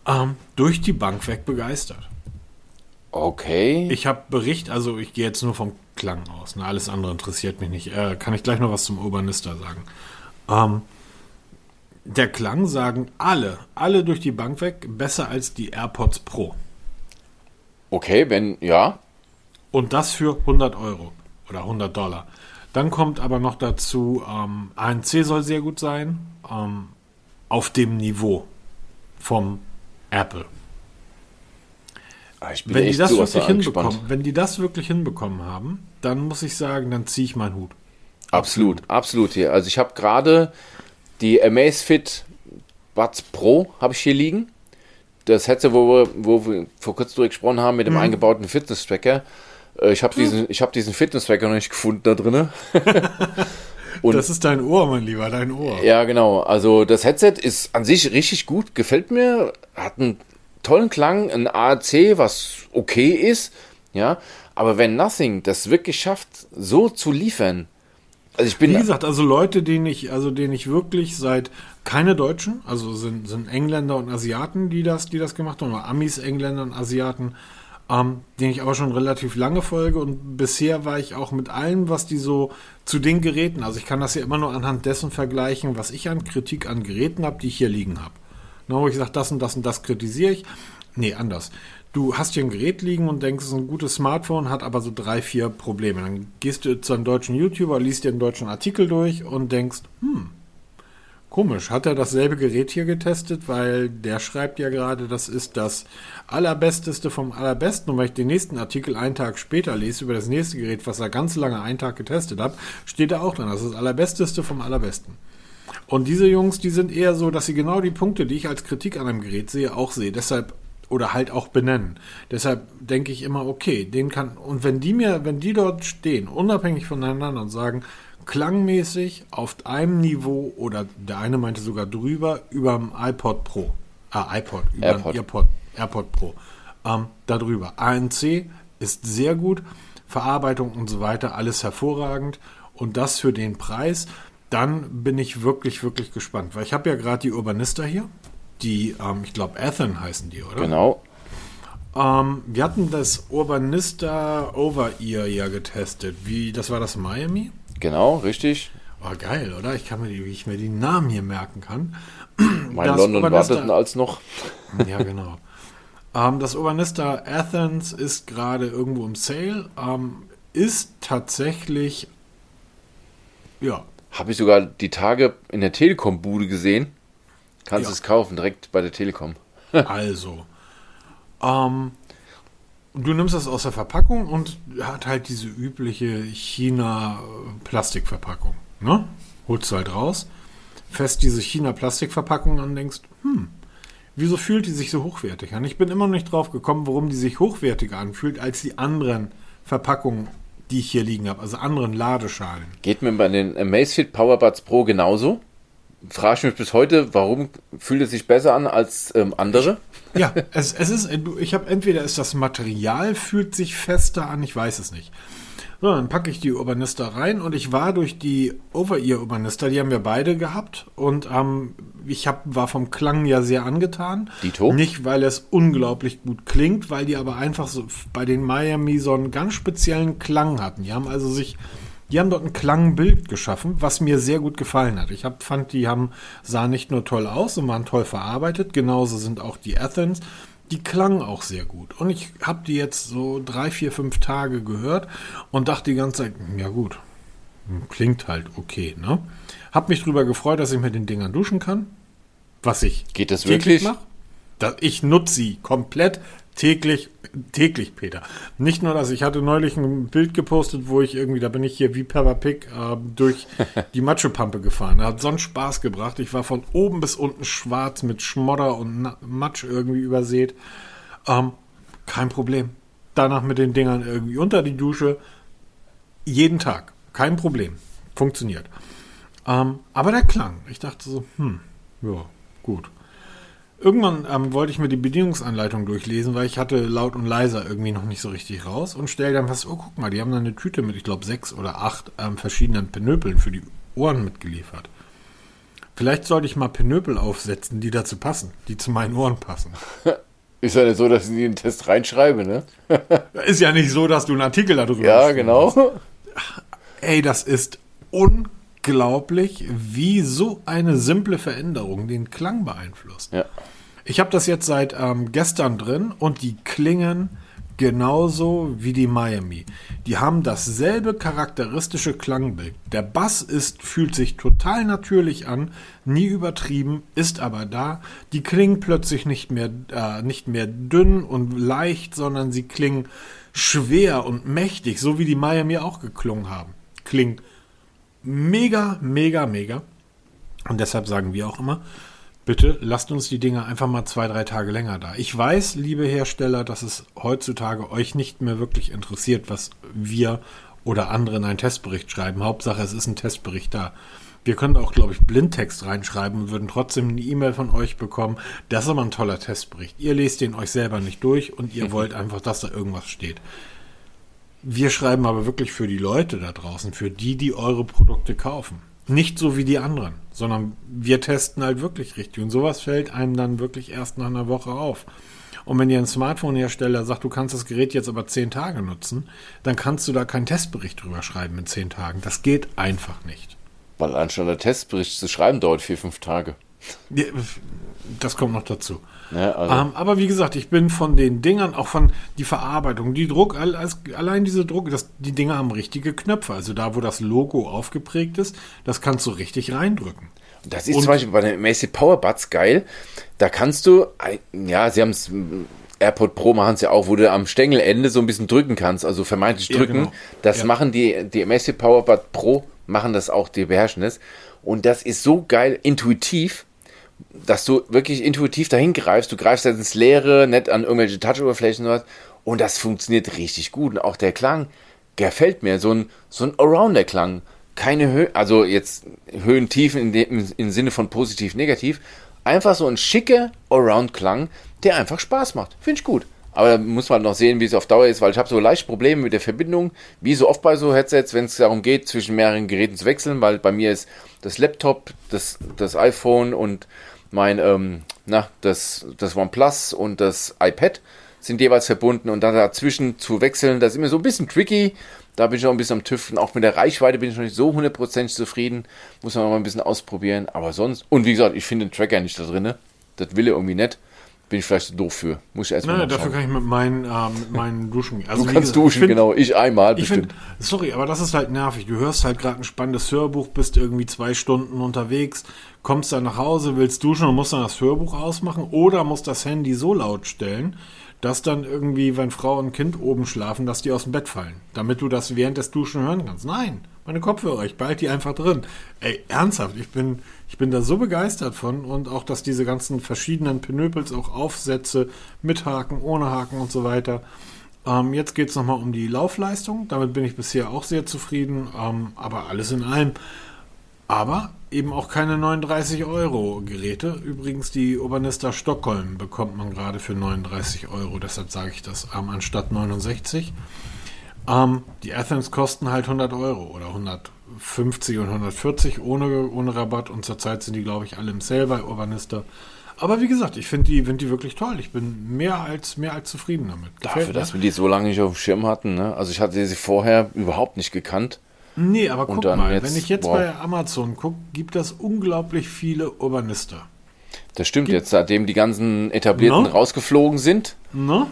Ähm, durch die Bank weg begeistert. Okay. Ich habe Bericht, also ich gehe jetzt nur vom Klang aus. Ne? Alles andere interessiert mich nicht. Äh, kann ich gleich noch was zum Urbanister sagen. Ähm, der Klang sagen alle, alle durch die Bank weg, besser als die AirPods Pro. Okay, wenn, ja. Und das für 100 Euro oder 100 Dollar. Dann kommt aber noch dazu, ähm, ANC soll sehr gut sein, ähm, auf dem Niveau vom Apple. Ah, wenn die das wirklich hinbekommen, wenn die das wirklich hinbekommen haben, dann muss ich sagen, dann ziehe ich meinen Hut. Absolut, absolut hier. Also ich habe gerade Die Amazfit Buds Pro habe ich hier liegen. Das Headset, wo wir, wo wir vor kurzem drüber gesprochen haben, mit dem eingebauten Fitness-Tracker. Äh, Ich habe diesen, ich hab diesen Fitness-Tracker noch nicht gefunden da drin. [LAUGHS] Das ist dein Ohr, mein Lieber, dein Ohr. Ja, genau. Also das Headset ist an sich richtig gut, gefällt mir, hat einen tollen Klang, ein AAC, was okay ist, ja. Aber wenn Nothing das wirklich schafft, so zu liefern, also ich bin Wie gesagt, also Leute, denen ich, also denen ich wirklich seit keine Deutschen, also sind, sind Engländer und Asiaten, die das, die das gemacht haben, oder Amis, Engländer und Asiaten, ähm, denen ich aber schon relativ lange folge und bisher war ich auch mit allem, was die so zu den Geräten, also ich kann das ja immer nur anhand dessen vergleichen, was ich an Kritik an Geräten habe, die ich hier liegen habe. Wo ich sage, das und das und das kritisiere ich. Nee, anders. Du hast hier ein Gerät liegen und denkst, es ist ein gutes Smartphone, hat aber so drei, vier Probleme. Dann gehst du zu einem deutschen YouTuber, liest dir einen deutschen Artikel durch und denkst, hm, komisch, hat er dasselbe Gerät hier getestet? Weil der schreibt ja gerade, das ist das allerbesteste vom allerbesten. Und wenn ich den nächsten Artikel einen Tag später lese über das nächste Gerät, was er ganz lange einen Tag getestet hat, steht da auch dran, das ist das allerbesteste vom allerbesten. Und diese Jungs, die sind eher so, dass sie genau die Punkte, die ich als Kritik an einem Gerät sehe, auch sehe. Deshalb oder halt auch benennen. Deshalb denke ich immer, okay, den kann und wenn die mir, wenn die dort stehen, unabhängig voneinander und sagen, klangmäßig auf einem Niveau oder der eine meinte sogar drüber über dem iPod Pro, ah iPod, über AirPod. AirPod, AirPod Pro, ähm, darüber. ANC ist sehr gut, Verarbeitung und so weiter, alles hervorragend und das für den Preis. Dann bin ich wirklich, wirklich gespannt, weil ich habe ja gerade die Urbanista hier, die, ähm, ich glaube, Athen heißen die, oder? genau. Ähm, wir hatten das Urbanista Over-Ear ja getestet. Wie, das war das Miami? Genau, richtig. War geil, oder? Ich kann mir die, wie ich mir die Namen hier merken kann. [CLEARS THROAT] Mein Das London Urbanista- warteten als noch. Ja, genau. ähm, das Urbanista Athens ist gerade irgendwo im Sale. Ähm, ist tatsächlich, ja, Habe ich sogar die Tage in der Telekom-Bude gesehen. Kannst Ja. es kaufen, direkt bei der Telekom. [LAUGHS] Also, ähm, du nimmst das aus der Verpackung und hat halt diese übliche China-Plastikverpackung. Ne? Holst du halt raus, fest diese China-Plastikverpackung an und denkst, hm, wieso fühlt die sich so hochwertig an? Ich bin immer noch nicht drauf gekommen, warum die sich hochwertiger anfühlt als die anderen Verpackungen, die ich hier liegen habe, also anderen Ladeschalen. Geht mir bei den Amazfit Powerbuds Pro genauso. Frage ich mich bis heute, warum fühlt es sich besser an als ähm, andere? Ja, es, es ist, ich habe entweder ist das Material fühlt sich fester an, ich weiß es nicht. So, dann packe ich die Urbanista rein und ich war durch die Over-Ear Urbanista, die haben wir beide gehabt und ähm, ich hab, war vom Klang ja sehr angetan. Dito. Nicht, weil es unglaublich gut klingt, weil die aber einfach so bei den Miami so einen ganz speziellen Klang hatten. Die haben also sich, die haben dort ein Klangbild geschaffen, was mir sehr gut gefallen hat. Ich hab, fand, die haben, sahen nicht nur toll aus und waren toll verarbeitet, genauso sind auch die Athens. Die klangen auch sehr gut. Und ich habe die jetzt so drei, vier, fünf Tage gehört und dachte die ganze Zeit, ja gut, klingt halt okay, ne? Hab mich drüber gefreut, dass ich mit den Dingern duschen kann. Was ich Geht das täglich wirklich? mache. Da- Ich nutze sie komplett täglich, täglich, Peter. Nicht nur das, ich hatte neulich ein Bild gepostet, wo ich irgendwie, da bin ich hier wie Peppa Pig äh, durch [LAUGHS] die Matschepampe gefahren. Da hat so einen Spaß gebracht. Ich war von oben bis unten schwarz mit Schmodder und Matsch irgendwie übersät. Ähm, kein Problem. Danach mit den Dingern irgendwie unter die Dusche. Jeden Tag. Kein Problem. Funktioniert. Ähm, aber der Klang. Ich dachte so, hm, ja, gut. Irgendwann ähm, wollte ich mir die Bedienungsanleitung durchlesen, weil ich hatte laut und leiser irgendwie noch nicht so richtig raus und stell dann fest, oh guck mal, die haben da eine Tüte mit, ich glaube, sechs oder acht ähm, verschiedenen Penöpeln für die Ohren mitgeliefert. Vielleicht sollte ich mal Penöpel aufsetzen, die dazu passen, die zu meinen Ohren passen. [LAUGHS] Ist ja nicht so, dass ich in den Test reinschreibe, ne? [LAUGHS] Ist ja nicht so, dass du einen Artikel darüber Ja, schreibst. genau. Ey, das ist unglaublich, wie so eine simple Veränderung den Klang beeinflusst. Ja. Ich habe das jetzt seit ähm, gestern drin und die klingen genauso wie die Miami. Die haben dasselbe charakteristische Klangbild. Der Bass ist, fühlt sich total natürlich an, nie übertrieben, ist aber da. Die klingen plötzlich nicht mehr, äh, nicht mehr dünn und leicht, sondern sie klingen schwer und mächtig, so wie die Miami auch geklungen haben. Klingt mega, mega, mega. Und deshalb sagen wir auch immer, bitte lasst uns die Dinge einfach mal zwei, drei Tage länger da. Ich weiß, liebe Hersteller, dass es heutzutage euch nicht mehr wirklich interessiert, was wir oder andere in einen Testbericht schreiben. Hauptsache, es ist ein Testbericht da. Wir können auch, glaube ich, Blindtext reinschreiben und würden trotzdem eine E-Mail von euch bekommen. Das ist aber ein toller Testbericht. Ihr lest den euch selber nicht durch und ihr [LAUGHS] wollt einfach, dass da irgendwas steht. Wir schreiben aber wirklich für die Leute da draußen, für die, die eure Produkte kaufen. Nicht so wie die anderen, sondern wir testen halt wirklich richtig. Und sowas fällt einem dann wirklich erst nach einer Woche auf. Und wenn ihr ein Smartphone-Hersteller sagt, du kannst das Gerät jetzt aber zehn Tage nutzen, dann kannst du da keinen Testbericht drüber schreiben in zehn Tagen. Das geht einfach nicht. Weil anstatt der Testbericht zu schreiben dauert vier, fünf Tage. Das kommt noch dazu. Ja, also. Ähm, aber wie gesagt, ich bin von den Dingern, auch von die Verarbeitung, die Druck, allein diese Druck, das, die Dinger haben richtige Knöpfe. Also da, wo das Logo aufgeprägt ist, das kannst du richtig reindrücken. Das ist Und, zum Beispiel bei den Macy Powerbuds geil. Da kannst du, ja, sie haben es, AirPod Pro machen es ja auch, wo du am Stängelende so ein bisschen drücken kannst, also vermeintlich drücken. Ja, genau. Das ja. machen die, die Macy Powerbud Pro, machen das auch, die beherrschen es. Und das ist so geil, intuitiv dass du wirklich intuitiv dahin greifst. Du greifst jetzt ins Leere, nicht an irgendwelche Touch-Oberflächen oder was. Und das funktioniert richtig gut. Und auch der Klang gefällt mir. So ein, so ein Arounder-Klang. Keine Höhe, also jetzt Höhen, Tiefen in dem, im Sinne von positiv, negativ. Einfach so ein schicker Around-Klang, der einfach Spaß macht. Finde ich gut. Aber da muss man noch sehen, wie es auf Dauer ist, weil ich habe so leicht Probleme mit der Verbindung, wie so oft bei so Headsets, wenn es darum geht, zwischen mehreren Geräten zu wechseln, weil bei mir ist das Laptop, das, das iPhone und mein, ähm, na, das, das OnePlus und das iPad sind jeweils verbunden und dann dazwischen zu wechseln, das ist immer so ein bisschen tricky. Da bin ich noch ein bisschen am Tüfteln. Auch mit der Reichweite bin ich noch nicht so hundertprozentig zufrieden. Muss man mal ein bisschen ausprobieren. Aber sonst, und wie gesagt, ich finde den Tracker nicht da drin. Das will er irgendwie nicht bin ich vielleicht so doof für. Muss ich erstmal Nein, dafür kann ich mit meinen, ähm, mit meinen [LAUGHS] Duschen. Also, du kannst gesagt, duschen, find, genau. Ich einmal ich bestimmt. Find, sorry, aber das ist halt nervig. Du hörst halt gerade ein spannendes Hörbuch, bist irgendwie zwei Stunden unterwegs, kommst dann nach Hause, willst duschen und musst dann das Hörbuch ausmachen oder musst das Handy so laut stellen, dass dann irgendwie, wenn Frau und Kind oben schlafen, dass die aus dem Bett fallen, damit du das während des Duschen hören kannst. Nein, meine Kopfhörer, ich behalte die einfach drin. Ey, ernsthaft, ich bin, ich bin da so begeistert von und auch, dass diese ganzen verschiedenen Pinöpels auch Aufsätze mit Haken, ohne Haken und so weiter. Ähm, jetzt geht es nochmal um die Laufleistung. Damit bin ich bisher auch sehr zufrieden, ähm, aber alles in allem. Aber eben auch keine 39 Euro Geräte. Übrigens, die Urbanista Stockholm bekommt man gerade für 39 Euro. Deshalb sage ich das ähm, anstatt 69. Ähm, die Athens kosten halt 100 Euro oder 150 und 140 ohne, ohne Rabatt. Und zurzeit sind die, glaube ich, alle im Sale bei Urbanista. Aber wie gesagt, ich finde die, find die wirklich toll. Ich bin mehr als, mehr als zufrieden damit. Gefällt Dafür, dass wir die so lange nicht auf dem Schirm hatten. Ne? Also ich hatte sie vorher überhaupt nicht gekannt. Nee, aber guck mal, jetzt, wenn ich jetzt wow. bei Amazon gucke, gibt es unglaublich viele Urbanista. Das stimmt gibt, jetzt, seitdem die ganzen etablierten no? rausgeflogen sind, no?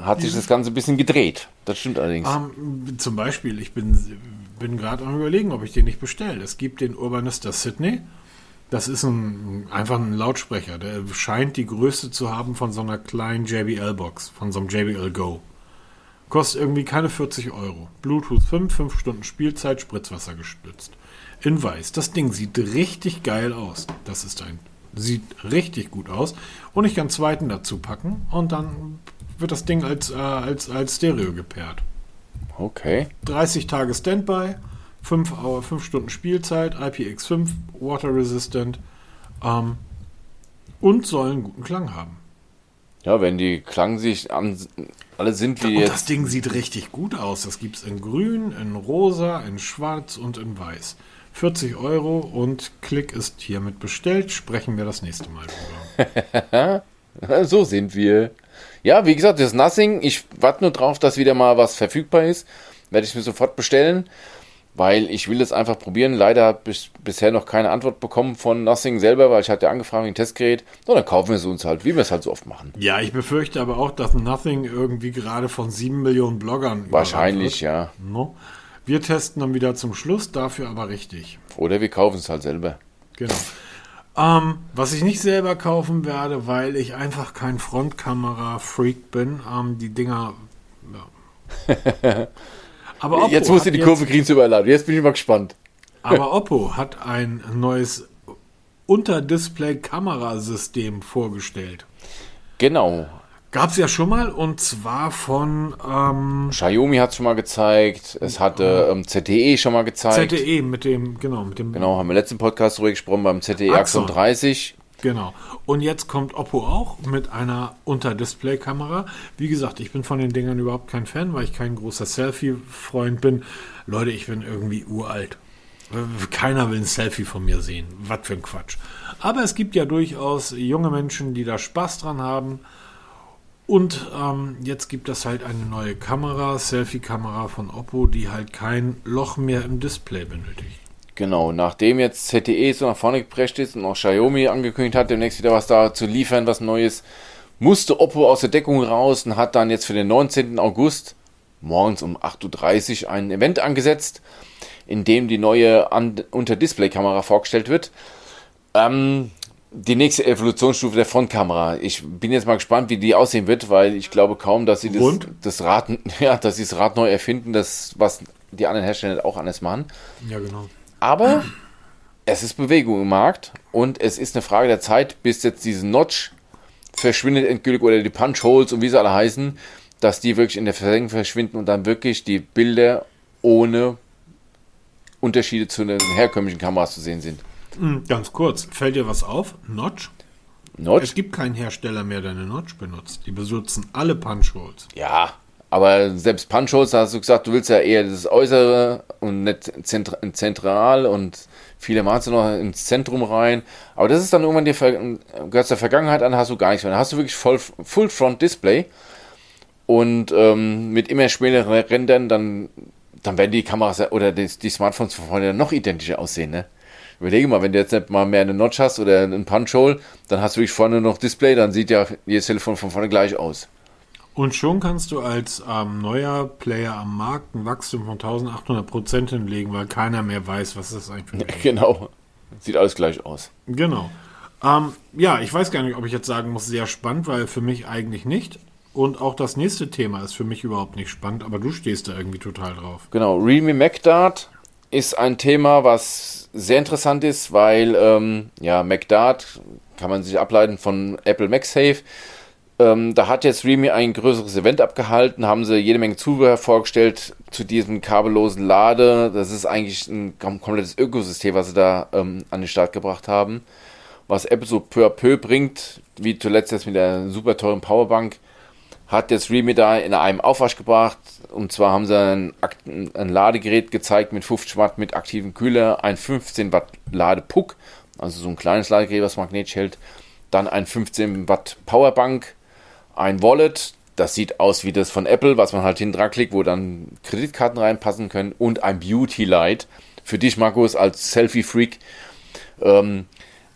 Hat sich das Ganze ein bisschen gedreht. Das stimmt allerdings. Um, ähm, zum Beispiel, ich bin, bin gerade am überlegen, ob ich den nicht bestelle. Es gibt den Urbanista Sydney. Das ist ein, einfach ein Lautsprecher. Der scheint die Größe zu haben von so einer kleinen JBL-Box, von so einem JBL Go. Kostet irgendwie keine 40 Euro. Bluetooth 5, 5 Stunden Spielzeit, Spritzwasser gestützt. In weiß. Das Ding sieht richtig geil aus. Das ist ein. Sieht richtig gut aus. Und ich kann zweiten dazu packen und dann wird das Ding als, äh, als, als Stereo gepaart. Okay. 30 Tage Standby, 5, 5 Stunden Spielzeit, IPX5, Water Resistant ähm, und soll einen guten Klang haben. Ja, wenn die Klang sich an, alle sind wie und jetzt. Das Ding sieht richtig gut aus. Das gibt es in grün, in rosa, in schwarz und in weiß. 40 Euro und Klick ist hiermit bestellt. Sprechen wir das nächste Mal drüber. [LAUGHS] so sind wir. Ja, wie gesagt, das Nothing. Ich warte nur drauf, dass wieder mal was verfügbar ist. Werde ich mir sofort bestellen weil ich will es einfach probieren. Leider habe ich bisher noch keine Antwort bekommen von Nothing selber, weil ich hatte angefragt, ein Testgerät. So, dann kaufen wir es uns halt, wie wir es halt so oft machen. Ja, ich befürchte aber auch, dass Nothing irgendwie gerade von sieben Millionen Bloggern Wahrscheinlich, ja. No? Wir testen dann wieder zum Schluss, dafür aber richtig. Oder wir kaufen es halt selber. Genau. Ähm, was ich nicht selber kaufen werde, weil ich einfach kein Frontkamera-Freak bin. Ähm, die Dinger. Ja. [LAUGHS] Aber Oppo jetzt musst du die Kurve kriegen zu überladen. Jetzt bin ich mal gespannt. Aber Oppo hat ein neues Unterdisplay-Kamerasystem vorgestellt. Genau. Gab es ja schon mal und zwar von ähm, Xiaomi hat es schon mal gezeigt, es hatte ähm, ZTE schon mal gezeigt. ZTE mit dem, genau, mit dem. Genau, haben wir im letzten Podcast drüber gesprochen beim ZTE Axon. Axon 30. Genau. Und jetzt kommt Oppo auch mit einer Unterdisplay-Kamera. Wie gesagt, ich bin von den Dingern überhaupt kein Fan, weil ich kein großer Selfie-Freund bin. Leute, ich bin irgendwie uralt. Keiner will ein Selfie von mir sehen. Was für ein Quatsch. Aber es gibt ja durchaus junge Menschen, die da Spaß dran haben. Und ähm, jetzt gibt es halt eine neue Kamera, Selfie-Kamera von Oppo, die halt kein Loch mehr im Display benötigt. Genau, nachdem jetzt ZTE so nach vorne geprescht ist und auch Xiaomi angekündigt hat, demnächst wieder was da zu liefern, was Neues, musste Oppo aus der Deckung raus und hat dann jetzt für den 19. August morgens um 8.30 Uhr ein Event angesetzt, in dem die neue Unter-Display-Kamera vorgestellt wird. Ähm, die nächste Evolutionsstufe der Frontkamera. Ich bin jetzt mal gespannt, wie die aussehen wird, weil ich glaube kaum, dass sie das, Rund? das Rad, [LAUGHS] ja, dass sie das Rad neu erfinden, das, was die anderen Hersteller auch anders machen. Ja, genau. Aber es ist Bewegung im Markt und es ist eine Frage der Zeit, bis jetzt diese Notch verschwindet endgültig oder die Punch Holes und wie sie alle heißen, dass die wirklich in der Versenkung verschwinden und dann wirklich die Bilder ohne Unterschiede zu den herkömmlichen Kameras zu sehen sind. Hm, Ganz kurz, fällt dir was auf? Notch? Notch? Es gibt keinen Hersteller mehr, der eine Notch benutzt. Die benutzen alle Punch-Holes. Ja, aber selbst Punch Holes, da hast du gesagt, du willst ja eher das Äußere und nicht zentra zentral und viele machen es noch ins Zentrum rein. Aber das ist dann irgendwann die Ver gehört der Vergangenheit an, hast du gar nichts mehr. Dann hast du wirklich voll Full Front Display und ähm, mit immer schmäleren Rändern, dann, dann werden die Kameras oder die, die Smartphones von vorne noch identischer aussehen, ne? Überlege mal, wenn du jetzt nicht mal mehr eine Notch hast oder einen Punch-Hole, dann hast du wirklich vorne noch Display, dann sieht ja jedes Telefon von vorne gleich aus. Und schon kannst du als ähm, neuer Player am Markt ein Wachstum von 1800 Prozent hinlegen, weil keiner mehr weiß, was das eigentlich ein [LAUGHS] Genau. Sieht alles gleich aus. Genau. Ähm, ja, ich weiß gar nicht, ob ich jetzt sagen muss, sehr spannend, weil für mich eigentlich nicht. Und auch das nächste Thema ist für mich überhaupt nicht spannend, aber du stehst da irgendwie total drauf. Genau, Realme MacDart ist ein Thema, was sehr interessant ist, weil ähm, ja, MacDart kann man sich ableiten von Apple MagSafe. Ähm, da hat jetzt Realme ein größeres Event abgehalten, haben sie jede Menge Zubehör vorgestellt zu diesem kabellosen Lade. Das ist eigentlich ein kom komplettes Ökosystem, was sie da ähm, an den Start gebracht haben. Was Apple so peu à peu bringt, wie zuletzt jetzt mit der super teuren Powerbank, hat jetzt Realme da in einem Aufwasch gebracht. Und zwar haben sie ein, ein Ladegerät gezeigt mit 50 Watt mit aktivem Kühler, ein 15 Watt Ladepuck, also so ein kleines Ladegerät, was magnetisch hält, dann ein 15 Watt Powerbank, ein Wallet, das sieht aus wie das von Apple, was man halt hinten dran klickt, wo dann Kreditkarten reinpassen können und ein Beauty Light. Für dich, Markus, als Selfie-Freak. Ähm,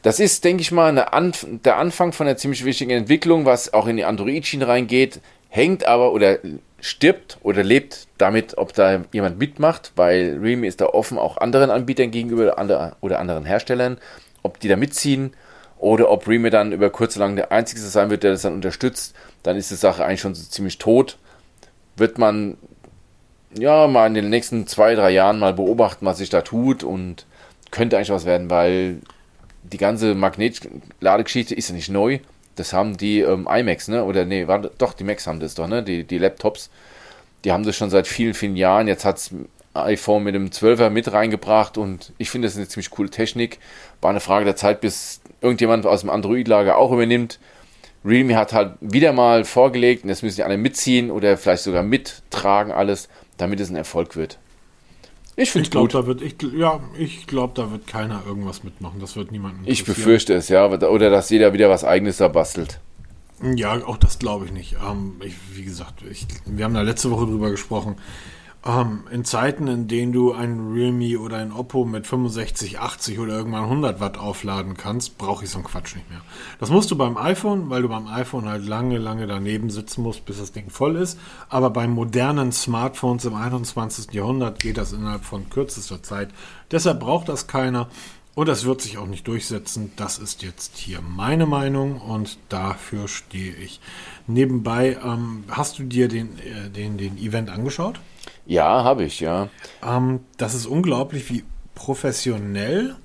das ist, denke ich mal, Anf der Anfang von einer ziemlich wichtigen Entwicklung, was auch in die Android-Schiene reingeht, hängt aber oder stirbt oder lebt damit, ob da jemand mitmacht, weil Realme ist da offen auch anderen Anbietern gegenüber oder anderen Herstellern, ob die da mitziehen oder ob Realme dann über kurz oder lang der Einzige sein wird, der das dann unterstützt, dann ist die Sache eigentlich schon so ziemlich tot. Wird man ja mal in den nächsten zwei, drei Jahren mal beobachten, was sich da tut und könnte eigentlich was werden, weil die ganze Magnetladegeschichte ist ja nicht neu. Das haben die ähm, iMacs, ne? Oder nee, war, doch, die Macs haben das doch, ne? Die, die Laptops. Die haben das schon seit vielen, vielen Jahren. Jetzt hat's iPhone mit dem 12er mit reingebracht und ich finde das eine ziemlich coole Technik. War eine Frage der Zeit, bis irgendjemand aus dem Android-Lager auch übernimmt. Realme hat halt wieder mal vorgelegt und das müssen die alle mitziehen oder vielleicht sogar mittragen alles, damit es ein Erfolg wird. Ich finde Ich es glaube, gut. da wird, ich, ja, ich glaube, da wird keiner irgendwas mitmachen. Das wird niemanden Ich befürchte es, ja. Oder dass jeder wieder was eigenes da bastelt. Ja, auch das glaube ich nicht. Ähm, ich, wie gesagt, ich, wir haben da letzte Woche drüber gesprochen. Ähm, in Zeiten, in denen du ein Realme oder ein Oppo mit 65, 80 oder irgendwann 100 Watt aufladen kannst, brauche ich so einen Quatsch nicht mehr. Das musst du beim iPhone, weil du beim iPhone halt lange, lange daneben sitzen musst, bis das Ding voll ist. Aber bei modernen Smartphones im 21. Jahrhundert geht das innerhalb von kürzester Zeit. Deshalb braucht das keiner. Und das wird sich auch nicht durchsetzen. Das ist jetzt hier meine Meinung und dafür stehe ich. Nebenbei, ähm, hast du dir den, äh, den, den Event angeschaut? Ja, habe ich, ja. Ähm, das ist unglaublich, wie professionell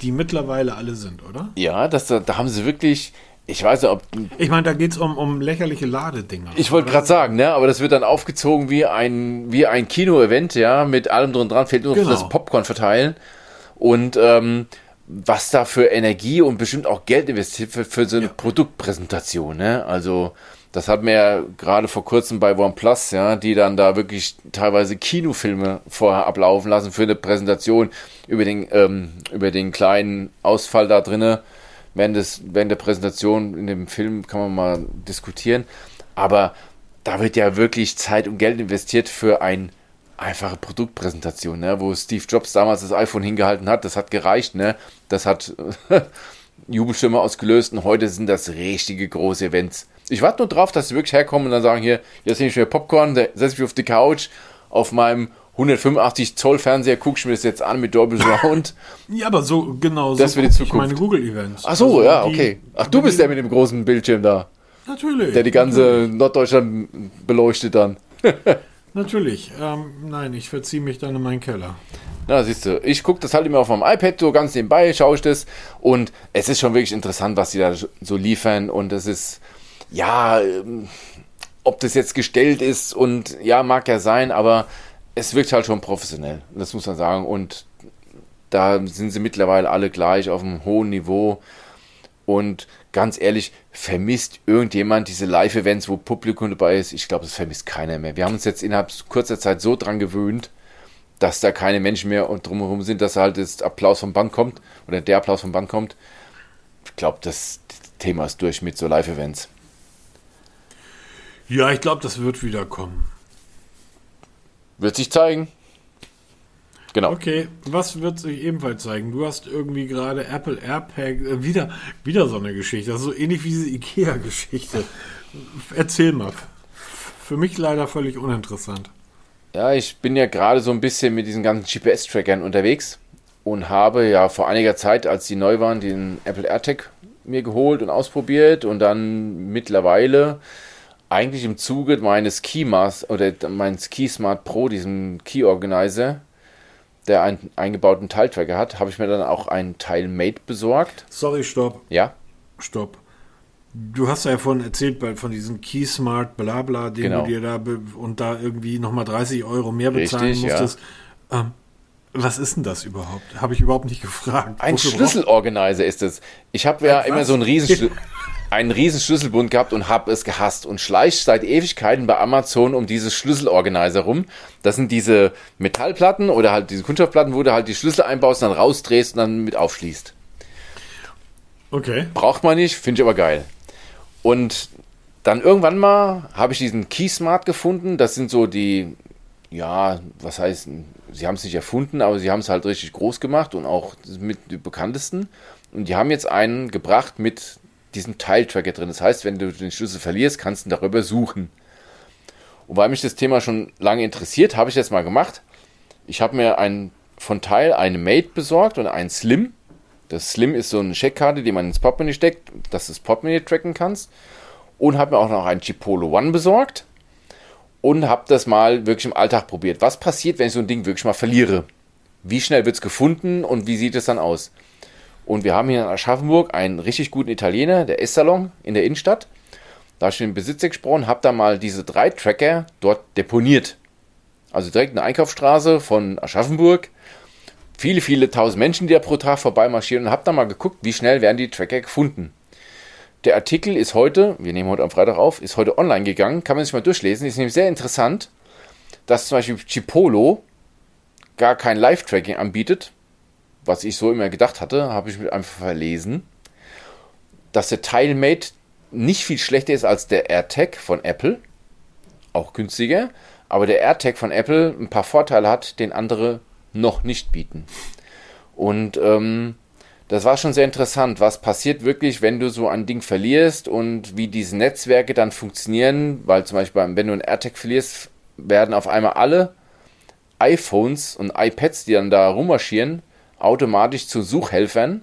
die mittlerweile alle sind, oder? Ja, das, da haben sie wirklich, ich weiß nicht, ob. Ich meine, da geht es um, um lächerliche Ladedinger. Ich wollte gerade sagen, ne, aber das wird dann aufgezogen wie ein, wie ein Kino-Event, ja, mit allem drin dran, fehlt nur noch Genau. das Popcorn verteilen. Und ähm, was da für Energie und bestimmt auch Geld investiert wird für so eine Ja. Produktpräsentation, ne? Also, das hat mir ja gerade vor kurzem bei OnePlus, ja, die dann da wirklich teilweise Kinofilme vorher ablaufen lassen für eine Präsentation über den, ähm, über den kleinen Ausfall da drinne. Während, des, während der Präsentation in dem Film kann man mal diskutieren. Aber da wird ja wirklich Zeit und Geld investiert für eine einfache Produktpräsentation, ne? wo Steve Jobs damals das iPhone hingehalten hat. Das hat gereicht, ne? Das hat [LAUGHS] Jubelstimme ausgelöst und heute sind das richtige große Events. Ich warte nur drauf, dass sie wirklich herkommen und dann sagen, hier, jetzt nehme ich mir Popcorn, da setze ich mich auf die Couch, auf meinem 185 Zoll Fernseher, gucke ich mir das jetzt an mit Dolby [LAUGHS] Surround. ja, aber so genau Das so die guck ich Zukunft. meine Google-Events. Ach so, Also ja, die- okay. Ach, du bist der mit dem großen Bildschirm da, Natürlich. der die ganze Norddeutschland beleuchtet dann. [LAUGHS] Natürlich. Ähm, nein, ich verziehe mich dann in meinen Keller. Na, siehst du, ich gucke das halt immer auf meinem iPad, so ganz nebenbei schaue ich das und es ist schon wirklich interessant, was die da so liefern und es ist, ja, ähm, ob das jetzt gestellt ist und ja, mag ja sein, aber es wirkt halt schon professionell, das muss man sagen und da sind sie mittlerweile alle gleich auf einem hohen Niveau und ganz ehrlich, vermisst irgendjemand diese Live-Events, wo Publikum dabei ist? Ich glaube, das vermisst keiner mehr. Wir haben uns jetzt innerhalb kurzer Zeit so dran gewöhnt, dass da keine Menschen mehr und drumherum sind, dass halt das Applaus vom Band kommt oder der Applaus vom Band kommt. Ich glaube, das Thema ist durch mit so Live-Events. Ja, ich glaube, das wird wieder kommen. Wird sich zeigen. Genau. Okay, was wird sich ebenfalls zeigen? Du hast irgendwie gerade Apple AirPag, äh, wieder, wieder so eine Geschichte. Das ist so ähnlich wie diese Ikea-Geschichte. Erzähl mal. Für mich leider völlig uninteressant. Ja, ich bin ja gerade so ein bisschen mit diesen ganzen GPS-Trackern unterwegs und habe ja vor einiger Zeit, als die neu waren, den Apple AirTag mir geholt und ausprobiert und dann mittlerweile eigentlich im Zuge meines Keymas oder meines Key Smart Pro, diesem Key Organizer, der einen eingebauten Teiltracker hat, habe ich mir dann auch einen Teilmate besorgt. Sorry, stopp, Ja, stopp. Du hast ja vorhin erzählt von diesem Keysmart Blabla, den Genau. du dir da und da irgendwie nochmal 30 Euro mehr bezahlen Richtig, ja. musstest. Ähm, was ist denn das überhaupt? Habe ich überhaupt nicht [LAUGHS] gefragt. Ein Schlüsselorganizer ist es. Ich habe ja Ein immer was? so einen riesen, [LAUGHS] einen riesen Schlüsselbund gehabt und habe es gehasst und schleich seit Ewigkeiten bei Amazon um dieses Schlüsselorganizer rum. Das sind diese Metallplatten oder halt diese Kunststoffplatten, wo du halt die Schlüssel einbaust, dann rausdrehst und dann mit aufschließt. Okay. Braucht man nicht, finde ich aber geil. Und dann irgendwann mal habe ich diesen Keysmart gefunden. Das sind so die, ja, was heißt, sie haben es nicht erfunden, aber sie haben es halt richtig groß gemacht und auch mit die bekanntesten. Und die haben jetzt einen gebracht mit diesem Teiltracker drin. Das heißt, wenn du den Schlüssel verlierst, kannst du darüber suchen. Und weil mich das Thema schon lange interessiert, habe ich das mal gemacht. Ich habe mir ein, von Teil eine Mate besorgt und einen Slim. Das Slim ist so eine Checkkarte, die man ins Portemonnaie steckt, dass du das Portemonnaie tracken kannst. Und habe mir auch noch einen Chipolo One besorgt. Und habe das mal wirklich im Alltag probiert. Was passiert, wenn ich so ein Ding wirklich mal verliere? Wie schnell wird es gefunden und wie sieht es dann aus? Und wir haben hier in Aschaffenburg einen richtig guten Italiener, der S-Salon in der Innenstadt. Da habe ich dem Besitzer gesprochen, habe da mal diese drei Tracker dort deponiert. Also direkt in der Einkaufsstraße von Aschaffenburg. Viele, viele tausend Menschen, die da pro Tag vorbeimarschieren und habe da mal geguckt, wie schnell werden die Tracker gefunden. Der Artikel ist heute, wir nehmen heute am Freitag auf, ist heute online gegangen, kann man sich mal durchlesen. Ist nämlich sehr interessant, dass zum Beispiel Chipolo gar kein Live-Tracking anbietet, was ich so immer gedacht hatte, habe ich mir einfach verlesen, dass der Teilmate nicht viel schlechter ist als der AirTag von Apple, auch günstiger, aber der AirTag von Apple ein paar Vorteile hat, den andere noch nicht bieten. Und ähm, das war schon sehr interessant, was passiert wirklich, wenn du so ein Ding verlierst und wie diese Netzwerke dann funktionieren, weil zum Beispiel, wenn du ein AirTag verlierst, werden auf einmal alle iPhones und iPads, die dann da rummarschieren, automatisch zu Suchhelfern,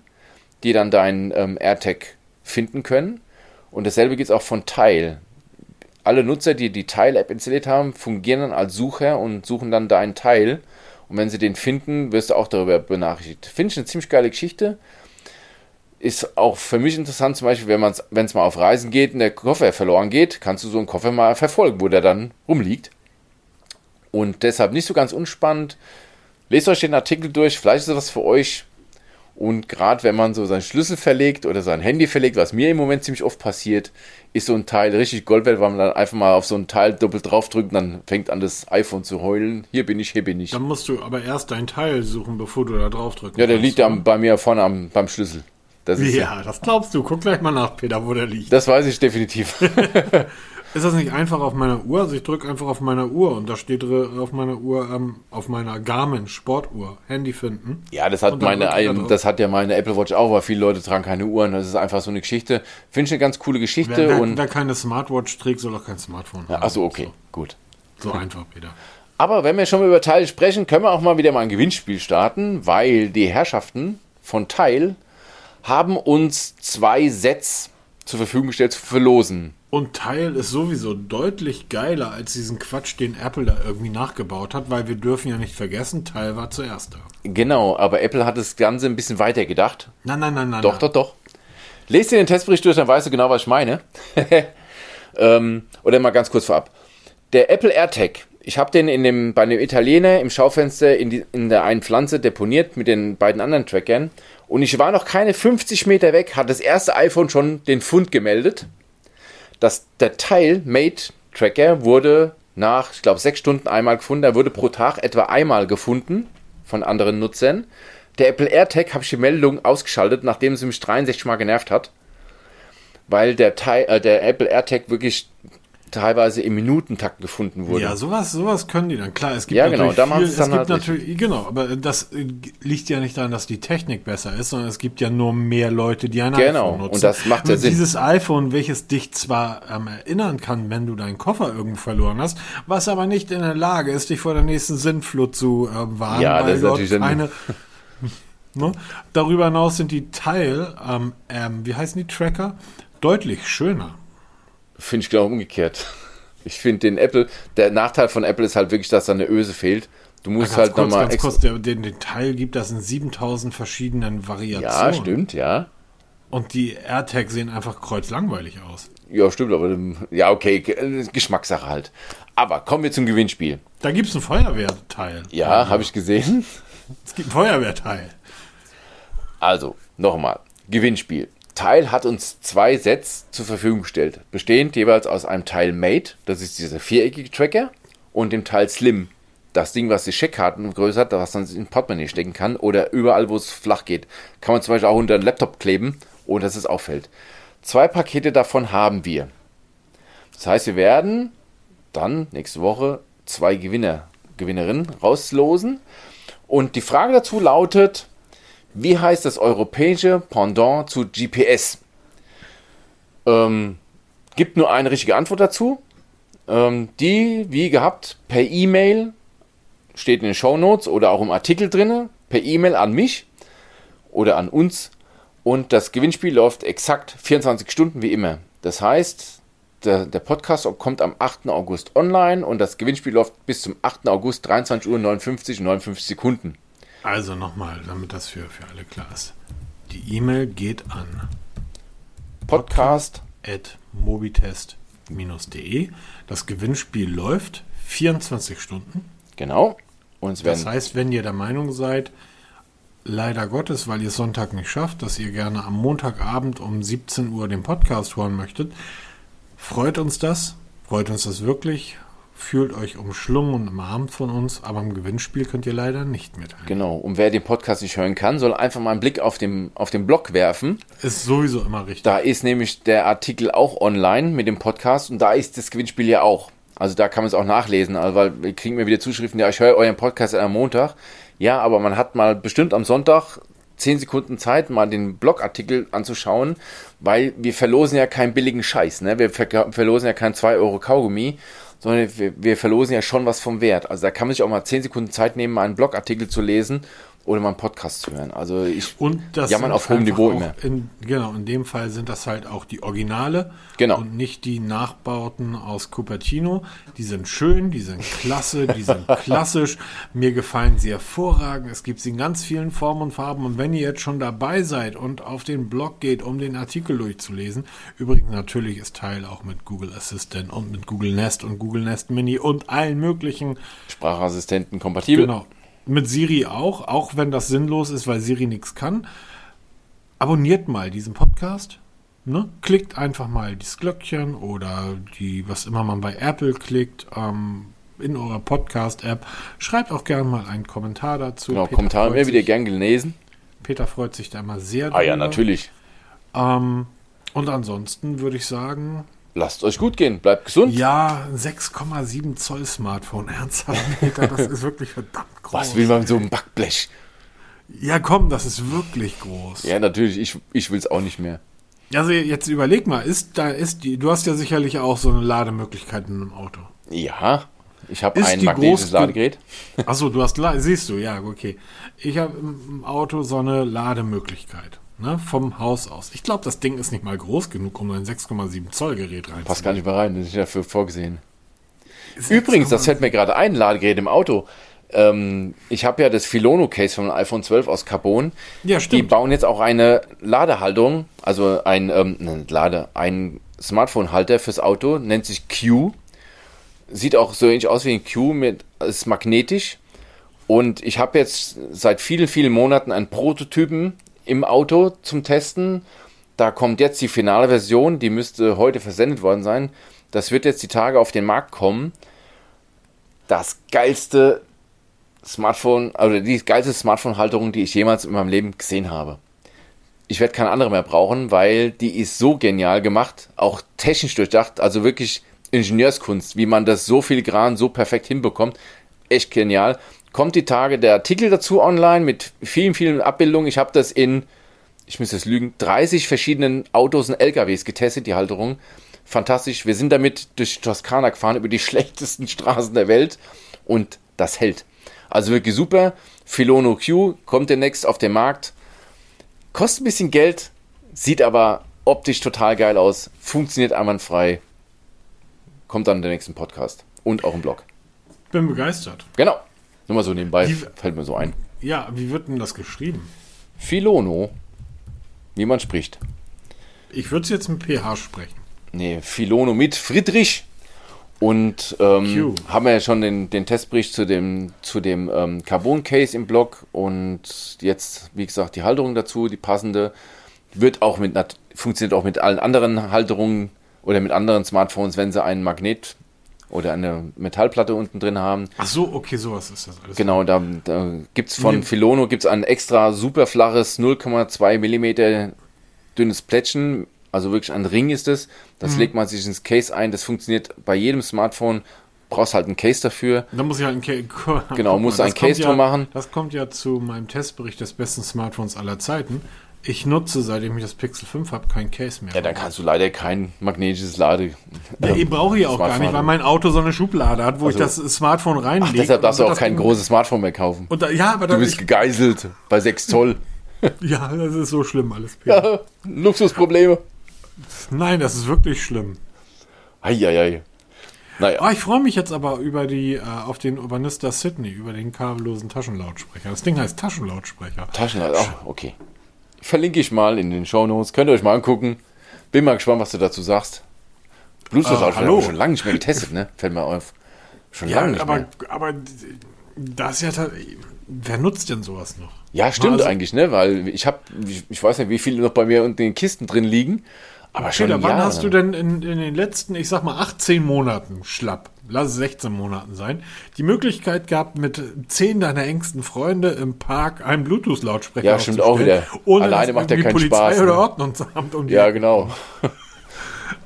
die dann dein ähm, AirTag finden können. Und dasselbe gibt es auch von Tile. Alle Nutzer, die die Tile-App installiert haben, fungieren dann als Sucher und suchen dann deinen Teil. Und wenn sie den finden, wirst du auch darüber benachrichtigt. Finde ich eine ziemlich geile Geschichte. Ist auch für mich interessant, zum Beispiel, wenn es mal auf Reisen geht und der Koffer verloren geht, kannst du so einen Koffer mal verfolgen, wo der dann rumliegt. Und deshalb nicht so ganz unspannend. Lest euch den Artikel durch, vielleicht ist es was für euch. Und gerade wenn man so seinen Schlüssel verlegt oder sein Handy verlegt, was mir im Moment ziemlich oft passiert, ist so ein Teil richtig Gold wert, weil man dann einfach mal auf so ein Teil doppelt draufdrückt und dann fängt an das iPhone zu heulen. Hier bin ich, hier bin ich. Dann musst du aber erst dein Teil suchen, bevor du da drauf drückst. Ja, der liegt ja bei mir vorne am, beim Schlüssel. Das ja, das glaubst du. Guck gleich mal nach, Peter, wo der liegt. Das weiß ich definitiv. [LAUGHS] Ist das nicht einfach auf meiner Uhr? Also ich drücke einfach auf meiner Uhr und da steht auf meiner Uhr, ähm, auf meiner Garmin Sportuhr, Handy finden. Ja, das hat meine, da das hat ja meine Apple Watch auch, weil viele Leute tragen keine Uhren. Das ist einfach so eine Geschichte. Finde ich eine ganz coole Geschichte. Wer, wer, und wer keine Smartwatch trägt, soll auch kein Smartphone ja, haben. Achso, okay, so. gut. So einfach, Peter. Aber wenn wir schon mal über Teil sprechen, können wir auch mal wieder mal ein Gewinnspiel starten, weil die Herrschaften von Teil haben uns zwei Sets zur Verfügung gestellt zu verlosen. Und Teil ist sowieso deutlich geiler als diesen Quatsch, den Apple da irgendwie nachgebaut hat, weil wir dürfen ja nicht vergessen, Teil war zuerst da. Genau, aber Apple hat das Ganze ein bisschen weiter gedacht. Nein, nein, nein, nein. Doch, nein. doch, doch. Lest dir den Testbericht durch, dann weißt du genau, was ich meine. [LAUGHS] ähm, oder mal ganz kurz vorab. Der Apple AirTag, ich habe den in dem, bei dem Italiener im Schaufenster in, die, in der einen Pflanze deponiert mit den beiden anderen Trackern. Und ich war noch keine 50 Meter weg, hat das erste iPhone schon den Fund gemeldet dass der Teil Mate Tracker wurde nach, ich glaube, sechs Stunden einmal gefunden. Er wurde pro Tag etwa einmal gefunden von anderen Nutzern. Der Apple AirTag habe ich die Meldung ausgeschaltet, nachdem sie mich 63 Mal genervt hat. Weil der, Teil, äh, der Apple AirTag wirklich teilweise im Minutentakt gefunden wurde. Ja, sowas, sowas können die dann. Klar, es gibt ja, genau, natürlich, da viel, es, gibt halt natürlich, genau, aber das äh, liegt ja nicht daran, dass die Technik besser ist, sondern es gibt ja nur mehr Leute, die ein genau, iPhone nutzen. und das macht ja Sinn. Dieses iPhone, welches dich zwar ähm, erinnern kann, wenn du deinen Koffer irgendwo verloren hast, was aber nicht in der Lage ist, dich vor der nächsten Sinnflut zu äh, warnen, ja, weil das ist natürlich eine [LAUGHS] ne? Darüber hinaus sind die Teil, ähm, ähm, wie heißen die Tracker, deutlich schöner. Finde ich genau umgekehrt. Ich finde den Apple, der Nachteil von Apple ist halt wirklich, dass da eine Öse fehlt. Du musst ja, halt nochmal. Ganz kurz, der, den, Teil gibt das in 7000 verschiedenen Variationen. Ja, stimmt, ja. Und die AirTags sehen einfach kreuzlangweilig aus. Ja, stimmt, aber ja, okay, Geschmackssache halt. Aber kommen wir zum Gewinnspiel. Da gibt es ein Feuerwehrteil. Ja, habe ich gesehen. Es gibt ein Feuerwehrteil. Also, nochmal. Gewinnspiel. Teil hat uns zwei Sets zur Verfügung gestellt, bestehend jeweils aus einem Teil Mate, das ist dieser viereckige Tracker, und dem Teil Slim, das Ding, was die Scheckkarten größert, was man in Portemonnaie stecken kann oder überall, wo es flach geht. Kann man zum Beispiel auch unter den Laptop kleben, ohne dass es auffällt. Zwei Pakete davon haben wir. Das heißt, wir werden dann nächste Woche zwei Gewinner, Gewinnerinnen rauslosen. Und die Frage dazu lautet, wie heißt das europäische Pendant zu GPS? Ähm, gibt nur eine richtige Antwort dazu. Ähm, die, wie gehabt, per E-Mail steht in den Show Notes oder auch im Artikel drin, per E-Mail an mich oder an uns. Und das Gewinnspiel läuft exakt 24 Stunden wie immer. Das heißt, der, der, Podcast kommt am 8. August online und das Gewinnspiel läuft bis zum 8. August 23 Uhr 59 59 Sekunden. Also nochmal, damit das für, für alle klar ist. Die E-Mail geht an podcast.mobitest-de. Das Gewinnspiel läuft 24 Stunden. Genau. Und das heißt, wenn ihr der Meinung seid, leider Gottes, weil ihr Sonntag nicht schafft, dass ihr gerne am Montagabend um 17 Uhr den Podcast hören möchtet, freut uns das. Freut uns das wirklich fühlt euch umschlungen und umarmt von uns, aber im Gewinnspiel könnt ihr leider nicht mit. Genau, und wer den Podcast nicht hören kann, soll einfach mal einen Blick auf den, auf den Blog werfen. Ist sowieso immer richtig. Da ist nämlich der Artikel auch online mit dem Podcast und da ist das Gewinnspiel ja auch. Also da kann man es auch nachlesen, also weil wir kriegen mir wieder Zuschriften, ja, ich höre euren Podcast am Montag. Ja, aber man hat mal bestimmt am Sonntag 10 Sekunden Zeit, mal den Blogartikel anzuschauen, weil wir verlosen ja keinen billigen Scheiß, ne? Wir verlosen ja kein 2 Euro Kaugummi, sondern wir, wir, verlosen ja schon was vom Wert. Also da kann man sich auch mal 10 Sekunden Zeit nehmen, einen Blogartikel zu lesen. Oder mal einen Podcast zu hören. Also ich Und das jammern auf hohem Niveau immer. In, genau, in dem Fall sind das halt auch die Originale Genau. und nicht die Nachbauten aus Cupertino. Die sind schön, die sind klasse, die sind [LAUGHS] klassisch. Mir gefallen sie hervorragend. Es gibt sie in ganz vielen Formen und Farben. Und wenn ihr jetzt schon dabei seid und auf den Blog geht, um den Artikel durchzulesen, übrigens natürlich ist Teil auch mit Google Assistant und mit Google Nest und Google Nest Mini und allen möglichen Sprachassistenten kompatibel. Genau. Mit Siri auch, auch wenn das sinnlos ist, weil Siri nichts kann. Abonniert mal diesen Podcast. Ne? Klickt einfach mal das Glöckchen oder die, was immer man bei Apple klickt, ähm, in eurer Podcast-App. Schreibt auch gerne mal einen Kommentar dazu. Genau, Peter Kommentare immer wieder gern gelesen. Peter freut sich da immer sehr Ah ja, natürlich. Ähm, und ansonsten würde ich sagen, Lasst euch gut gehen, bleibt gesund. ja, ein 6,7 Zoll Smartphone. [LAUGHS] Ernsthaft, Peter, das ist wirklich verdammt groß. Was will man mit so einem Backblech? Ja, komm, das ist wirklich groß. Ja, natürlich, ich, ich will es auch nicht mehr. Also jetzt überleg mal, ist da ist die, du hast ja sicherlich auch so eine Lademöglichkeit in einem Auto. Ja, ich habe ein magnetisches Ladegerät. Achso, du hast siehst du, ja, okay. Ich habe im Auto so eine Lademöglichkeit, ne, vom Haus aus. Ich glaube, das Ding ist nicht mal groß genug, um ein 6,7 Zoll Gerät rein. Passt gar nicht mehr rein, das ist dafür vorgesehen. Übrigens, das fällt mir gerade ein, Ladegerät im Auto. Ähm, ich habe ja das Filono-Case vom iPhone 12 aus Carbon. Ja, Die stimmt. bauen jetzt auch eine Ladehalterung, also ein, ähm, ne, Lade, ein Smartphone-Halter fürs Auto, nennt sich Q. Sieht auch so ähnlich aus wie ein Q, mit, ist magnetisch. Und ich habe jetzt seit vielen, vielen Monaten einen Prototypen im Auto zum Testen. Da kommt jetzt die finale Version, die müsste heute versendet worden sein. Das wird jetzt die Tage auf den Markt kommen. Das geilste Smartphone, also die geilste Smartphone-Halterung, die ich jemals in meinem Leben gesehen habe. Ich werde keine andere mehr brauchen, weil die ist so genial gemacht, auch technisch durchdacht, also wirklich Ingenieurskunst, wie man das so filigran, so perfekt hinbekommt. Echt genial. Kommt die Tage der Artikel dazu online mit vielen, vielen Abbildungen. Ich habe das in, ich muss jetzt lügen, 30 verschiedenen Autos und LKWs getestet, die Halterung. Fantastisch. Wir sind damit durch Toskana gefahren, über die [LAUGHS] schlechtesten Straßen der Welt und das hält. Also wirklich super. Filono Q kommt demnächst auf den Markt. Kostet ein bisschen Geld, sieht aber optisch total geil aus, funktioniert einwandfrei. Kommt dann in der nächsten Podcast und auch im Blog. Bin begeistert. Genau. Nur mal so nebenbei, Wie- fällt mir so ein. Ja, wie wird denn das geschrieben? Filono, wie man spricht. Ich würde es jetzt mit PH sprechen. Nee, Filono mit Friedrich. Und ähm, haben wir ja schon den, den Testbericht zu dem, zu dem ähm, Carbon-Case im Blog und jetzt, wie gesagt, die Halterung dazu, die passende. Wird auch mit, funktioniert auch mit allen anderen Halterungen oder mit anderen Smartphones, wenn sie einen Magnet oder eine Metallplatte unten drin haben. Ach so, okay, sowas ist das alles. Genau, da, da gibt es von Nee. Filono gibt's ein extra super flaches 0,2 Millimeter dünnes Plättchen. Also wirklich ein Ring ist es. Das Mhm. legt man sich ins Case ein. Das funktioniert bei jedem Smartphone. Brauchst halt ein Case dafür. Da muss ich halt [LAUGHS] ein Case. Genau, musst ein Case ja, drum machen. Das kommt ja zu meinem Testbericht des besten Smartphones aller Zeiten. Ich nutze, seitdem ich das Pixel 5 habe, kein Case mehr. Ja, dann kannst du leider kein magnetisches Lade. Ja, ich brauche ich auch gar nicht, weil mein Auto so eine Schublade hat, wo ich das Smartphone reinlege. Ach, deshalb darfst du auch kein großes Smartphone mehr kaufen. Und da, ja, aber Du bist ich, gegeißelt bei 6 Zoll. [LAUGHS] ja, das ist so schlimm alles. Ja, Luxusprobleme. Nein, das ist wirklich schlimm. Eieiei. Naja, Ah, ich freue mich jetzt aber über die, äh, auf den Urbanista Sydney, über den kabellosen Taschenlautsprecher. Das Ding heißt Taschenlautsprecher. Taschenlampe. Oh, okay. Verlinke ich mal in den Shownotes. Könnt ihr euch mal angucken. Bin mal gespannt, was du dazu sagst. Bluetooth-Lautsprecher hallo. haben wir schon lange nicht mehr getestet, ne? Fällt mir auf. Schon Ja, lange nicht aber, mehr. aber das ist ja, wer nutzt denn sowas noch? Ja, stimmt Also- eigentlich, ne? Weil ich habe, ich, ich weiß nicht, wie viele noch bei mir unten in den Kisten drin liegen. Aber schon Peter, wann hast du denn in, in den letzten, ich sag mal, 18 Monaten schlapp, lass es 16 Monaten sein, die Möglichkeit gehabt, mit 10 deiner engsten Freunde im Park einen Bluetooth-Lautsprecher Ja, stimmt auch wieder. Ohne Alleine macht irgendwie keinen Polizei Spaß, oder ne? Ordnungsamt um die Ja, genau.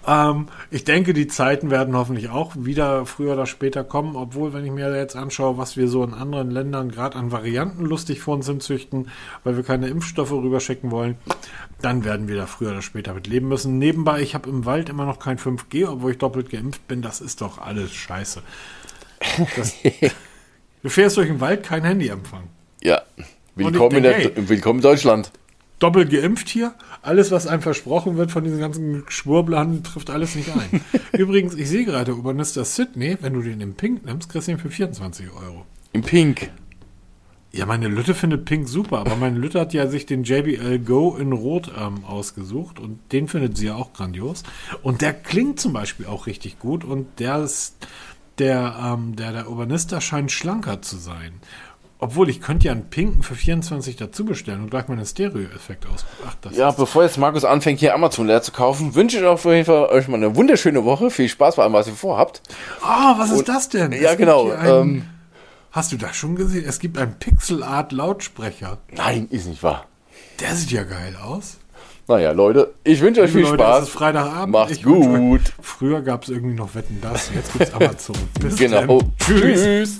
Ähm, ich denke, die Zeiten werden hoffentlich auch wieder früher oder später kommen, obwohl, wenn ich mir jetzt anschaue, was wir so in anderen Ländern gerade an Varianten lustig vor uns hinzüchten, weil wir keine Impfstoffe rüberschicken wollen, dann werden wir da früher oder später mit leben müssen. Nebenbei, ich habe im Wald immer noch kein 5G, obwohl ich doppelt geimpft bin. Das ist doch alles scheiße. Das, [LAUGHS] du fährst durch den Wald, kein Handyempfang. Ja. Willkommen, in, denk, hey, willkommen in Deutschland. doppelt geimpft hier. Alles, was einem versprochen wird von diesen ganzen Schwurblern, trifft alles nicht ein. [LAUGHS] Übrigens, ich sehe gerade, Urbanister Sydney, wenn du den in Pink nimmst, kriegst du ihn für 24 Euro. In Pink. Ja, meine Lütte findet Pink super, aber meine Lütte hat ja sich den JBL Go in Rot ähm, ausgesucht und den findet sie ja auch grandios. Und der klingt zum Beispiel auch richtig gut und der ist, der, ähm, der, der Urbanista scheint schlanker zu sein. Obwohl, ich könnte ja einen pinken für 24 dazu bestellen und gleich mal einen Stereo-Effekt aus. Ach, das Ja, bevor jetzt Markus anfängt, hier Amazon leer zu kaufen, wünsche ich auf jeden Fall euch mal eine wunderschöne Woche. Viel Spaß bei allem, was ihr vorhabt. Ah, was ist das denn? Ja, Es gibt genau, einen- ähm, hast du das schon gesehen? Es gibt einen Pixel-Art-Lautsprecher. Nein, ist nicht wahr. Der sieht ja geil aus. Naja, Leute, ich wünsche euch viel Leute, Spaß. Es ist Freitagabend. Macht's gut. Euch, früher gab es irgendwie noch Wetten das. Jetzt gibt's Amazon. [LAUGHS] Bis Genau. dann. Tschüss. Tschüss.